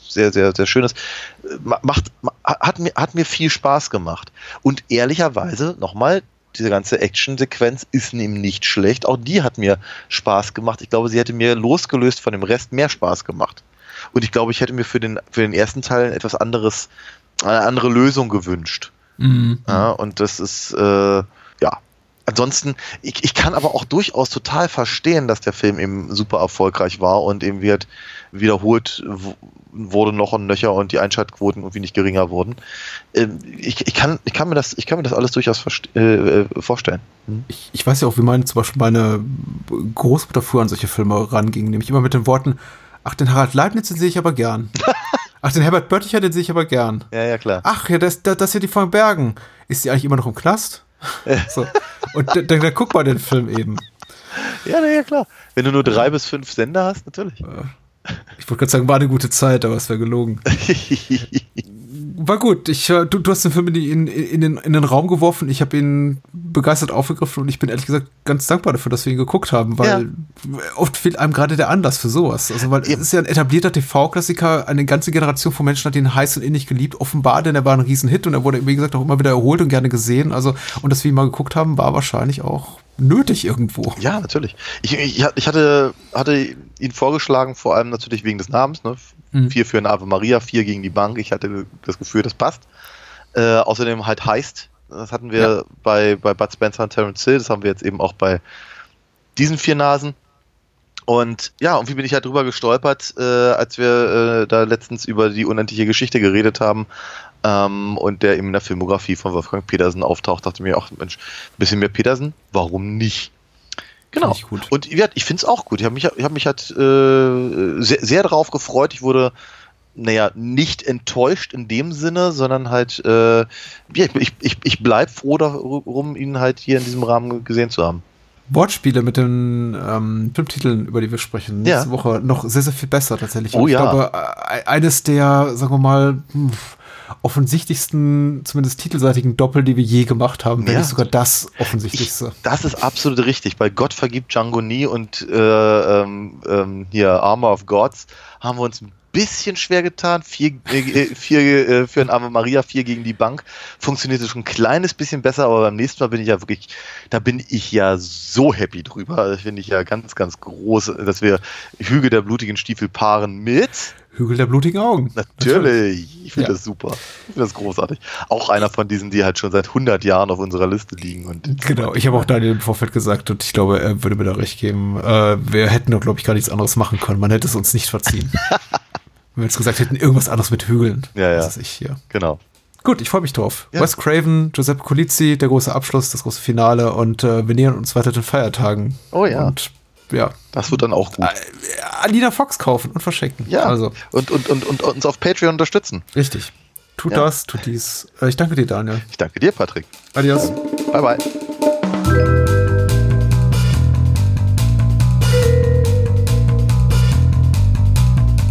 sehr, sehr, sehr schönes. Macht, hat mir, hat mir viel Spaß gemacht. Und ehrlicherweise, nochmal, diese ganze Action-Sequenz ist ihm nicht schlecht. Auch die hat mir Spaß gemacht. Ich glaube, sie hätte mir losgelöst von dem Rest mehr Spaß gemacht. Und ich glaube, ich hätte mir für den, für den ersten Teil etwas anderes, eine andere Lösung gewünscht. Mhm. Ja, und das ist, äh, ja. Ansonsten, ich, ich kann aber auch durchaus total verstehen, dass der Film eben super erfolgreich war und eben wird wiederholt wurde noch und nöcher und die Einschaltquoten irgendwie nicht geringer wurden. Ähm, ich, ich, kann, ich, kann, mir das, ich kann mir das alles durchaus äh, äh, vorstellen. Hm? Ich, ich weiß ja auch, wie meine zum Beispiel meine Großmutter früher an solche Filme ranging, nämlich immer mit den Worten, ach, den Harald Leibniz, den sehe ich aber gern. ach, den Herbert Bötticher, den sehe ich aber gern. Ja, ja, klar. Ach, ja, das, das, das hier die von Bergen. Ist die eigentlich immer noch im Knast? so. Und dann, dann guck mal den Film eben. Ja, ja, klar. Wenn du nur drei bis fünf Sender hast, natürlich. Ich wollte gerade sagen, war eine gute Zeit, aber es wäre gelogen. war gut. Ich, du, du hast den Film in, in, in, den, in den Raum geworfen. Ich habe ihn begeistert aufgegriffen und ich bin ehrlich gesagt ganz dankbar dafür, dass wir ihn geguckt haben, weil ja. oft fehlt einem gerade der Anlass für sowas. Also, weil Eben. es ist ja ein etablierter TV-Klassiker. Eine ganze Generation von Menschen hat ihn heiß und innig geliebt. Offenbar, denn er war ein Riesenhit und er wurde, wie gesagt, auch immer wieder erholt und gerne gesehen. Also, und dass wir ihn mal geguckt haben, war wahrscheinlich auch nötig irgendwo. Ja, natürlich. Ich, ich, ich hatte, hatte ihn vorgeschlagen, vor allem natürlich wegen des Namens. Ne? Mhm. Vier für ein Ave Maria, vier gegen die Bank. Ich hatte das Gefühl, das passt. Äh, außerdem halt heißt. Das hatten wir ja. bei, bei Bud Spencer und Terence Hill. Das haben wir jetzt eben auch bei diesen vier Nasen. Und ja, und wie bin ich halt drüber gestolpert, äh, als wir äh, da letztens über die unendliche Geschichte geredet haben ähm, und der eben in der Filmografie von Wolfgang Petersen auftaucht, dachte mir auch, Mensch, ein bisschen mehr Petersen, warum nicht? Genau. Und ja, ich finde es auch gut. Ich habe mich, ich hab mich halt äh, sehr, sehr darauf gefreut. Ich wurde, naja, nicht enttäuscht in dem Sinne, sondern halt, äh, ja, ich, ich, ich bleibe froh darum, ihn halt hier in diesem Rahmen gesehen zu haben. Wortspiele mit den ähm, Filmtiteln, über die wir sprechen, nächste ja. Woche noch sehr, sehr viel besser tatsächlich. Oh, ich ja. glaube, äh, eines der, sagen wir mal, offensichtlichsten, zumindest titelseitigen Doppel, die wir je gemacht haben, wenn ja. nicht sogar das offensichtlichste. Ich, das ist absolut richtig. Bei Gott vergibt Django nie und äh, ähm, ähm, hier Armor of Gods haben wir uns ein bisschen schwer getan. Vier, äh, vier äh, für ein Ave Maria, vier gegen die Bank. Funktionierte schon ein kleines bisschen besser, aber beim nächsten Mal bin ich ja wirklich, da bin ich ja so happy drüber. Das finde ich ja ganz, ganz groß, dass wir Hügel der blutigen Stiefel paaren mit Hügel der blutigen Augen. Natürlich. Ich finde ja. das super. Ich finde das großartig. Auch einer von diesen, die halt schon seit 100 Jahren auf unserer Liste liegen. Und genau, ich habe auch Daniel im Vorfeld gesagt und ich glaube, er würde mir da recht geben. Äh, wir hätten doch, glaube ich, gar nichts anderes machen können. Man hätte es uns nicht verziehen. Wenn wir jetzt gesagt hätten, irgendwas anderes mit Hügeln. Ja, ja. Das ist ich hier. Genau. Gut, ich freue mich drauf. Ja. Wes Craven, Giuseppe Colizzi, der große Abschluss, das große Finale und äh, wir nähern uns weiter den Feiertagen. Oh ja. Und ja. Das wird dann auch gut. Äh, Alina Fox kaufen und verschenken. Ja. Also. Und, und, und, und uns auf Patreon unterstützen. Richtig. Tut ja. das, tut dies. Äh, ich danke dir, Daniel. Ich danke dir, Patrick. Adios. Bye, bye.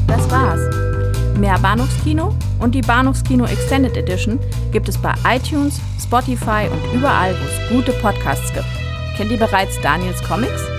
Das war's. Mehr Bahnhofskino und die Bahnhofskino Extended Edition gibt es bei iTunes, Spotify und überall, wo es gute Podcasts gibt. Kennt ihr bereits Daniels Comics?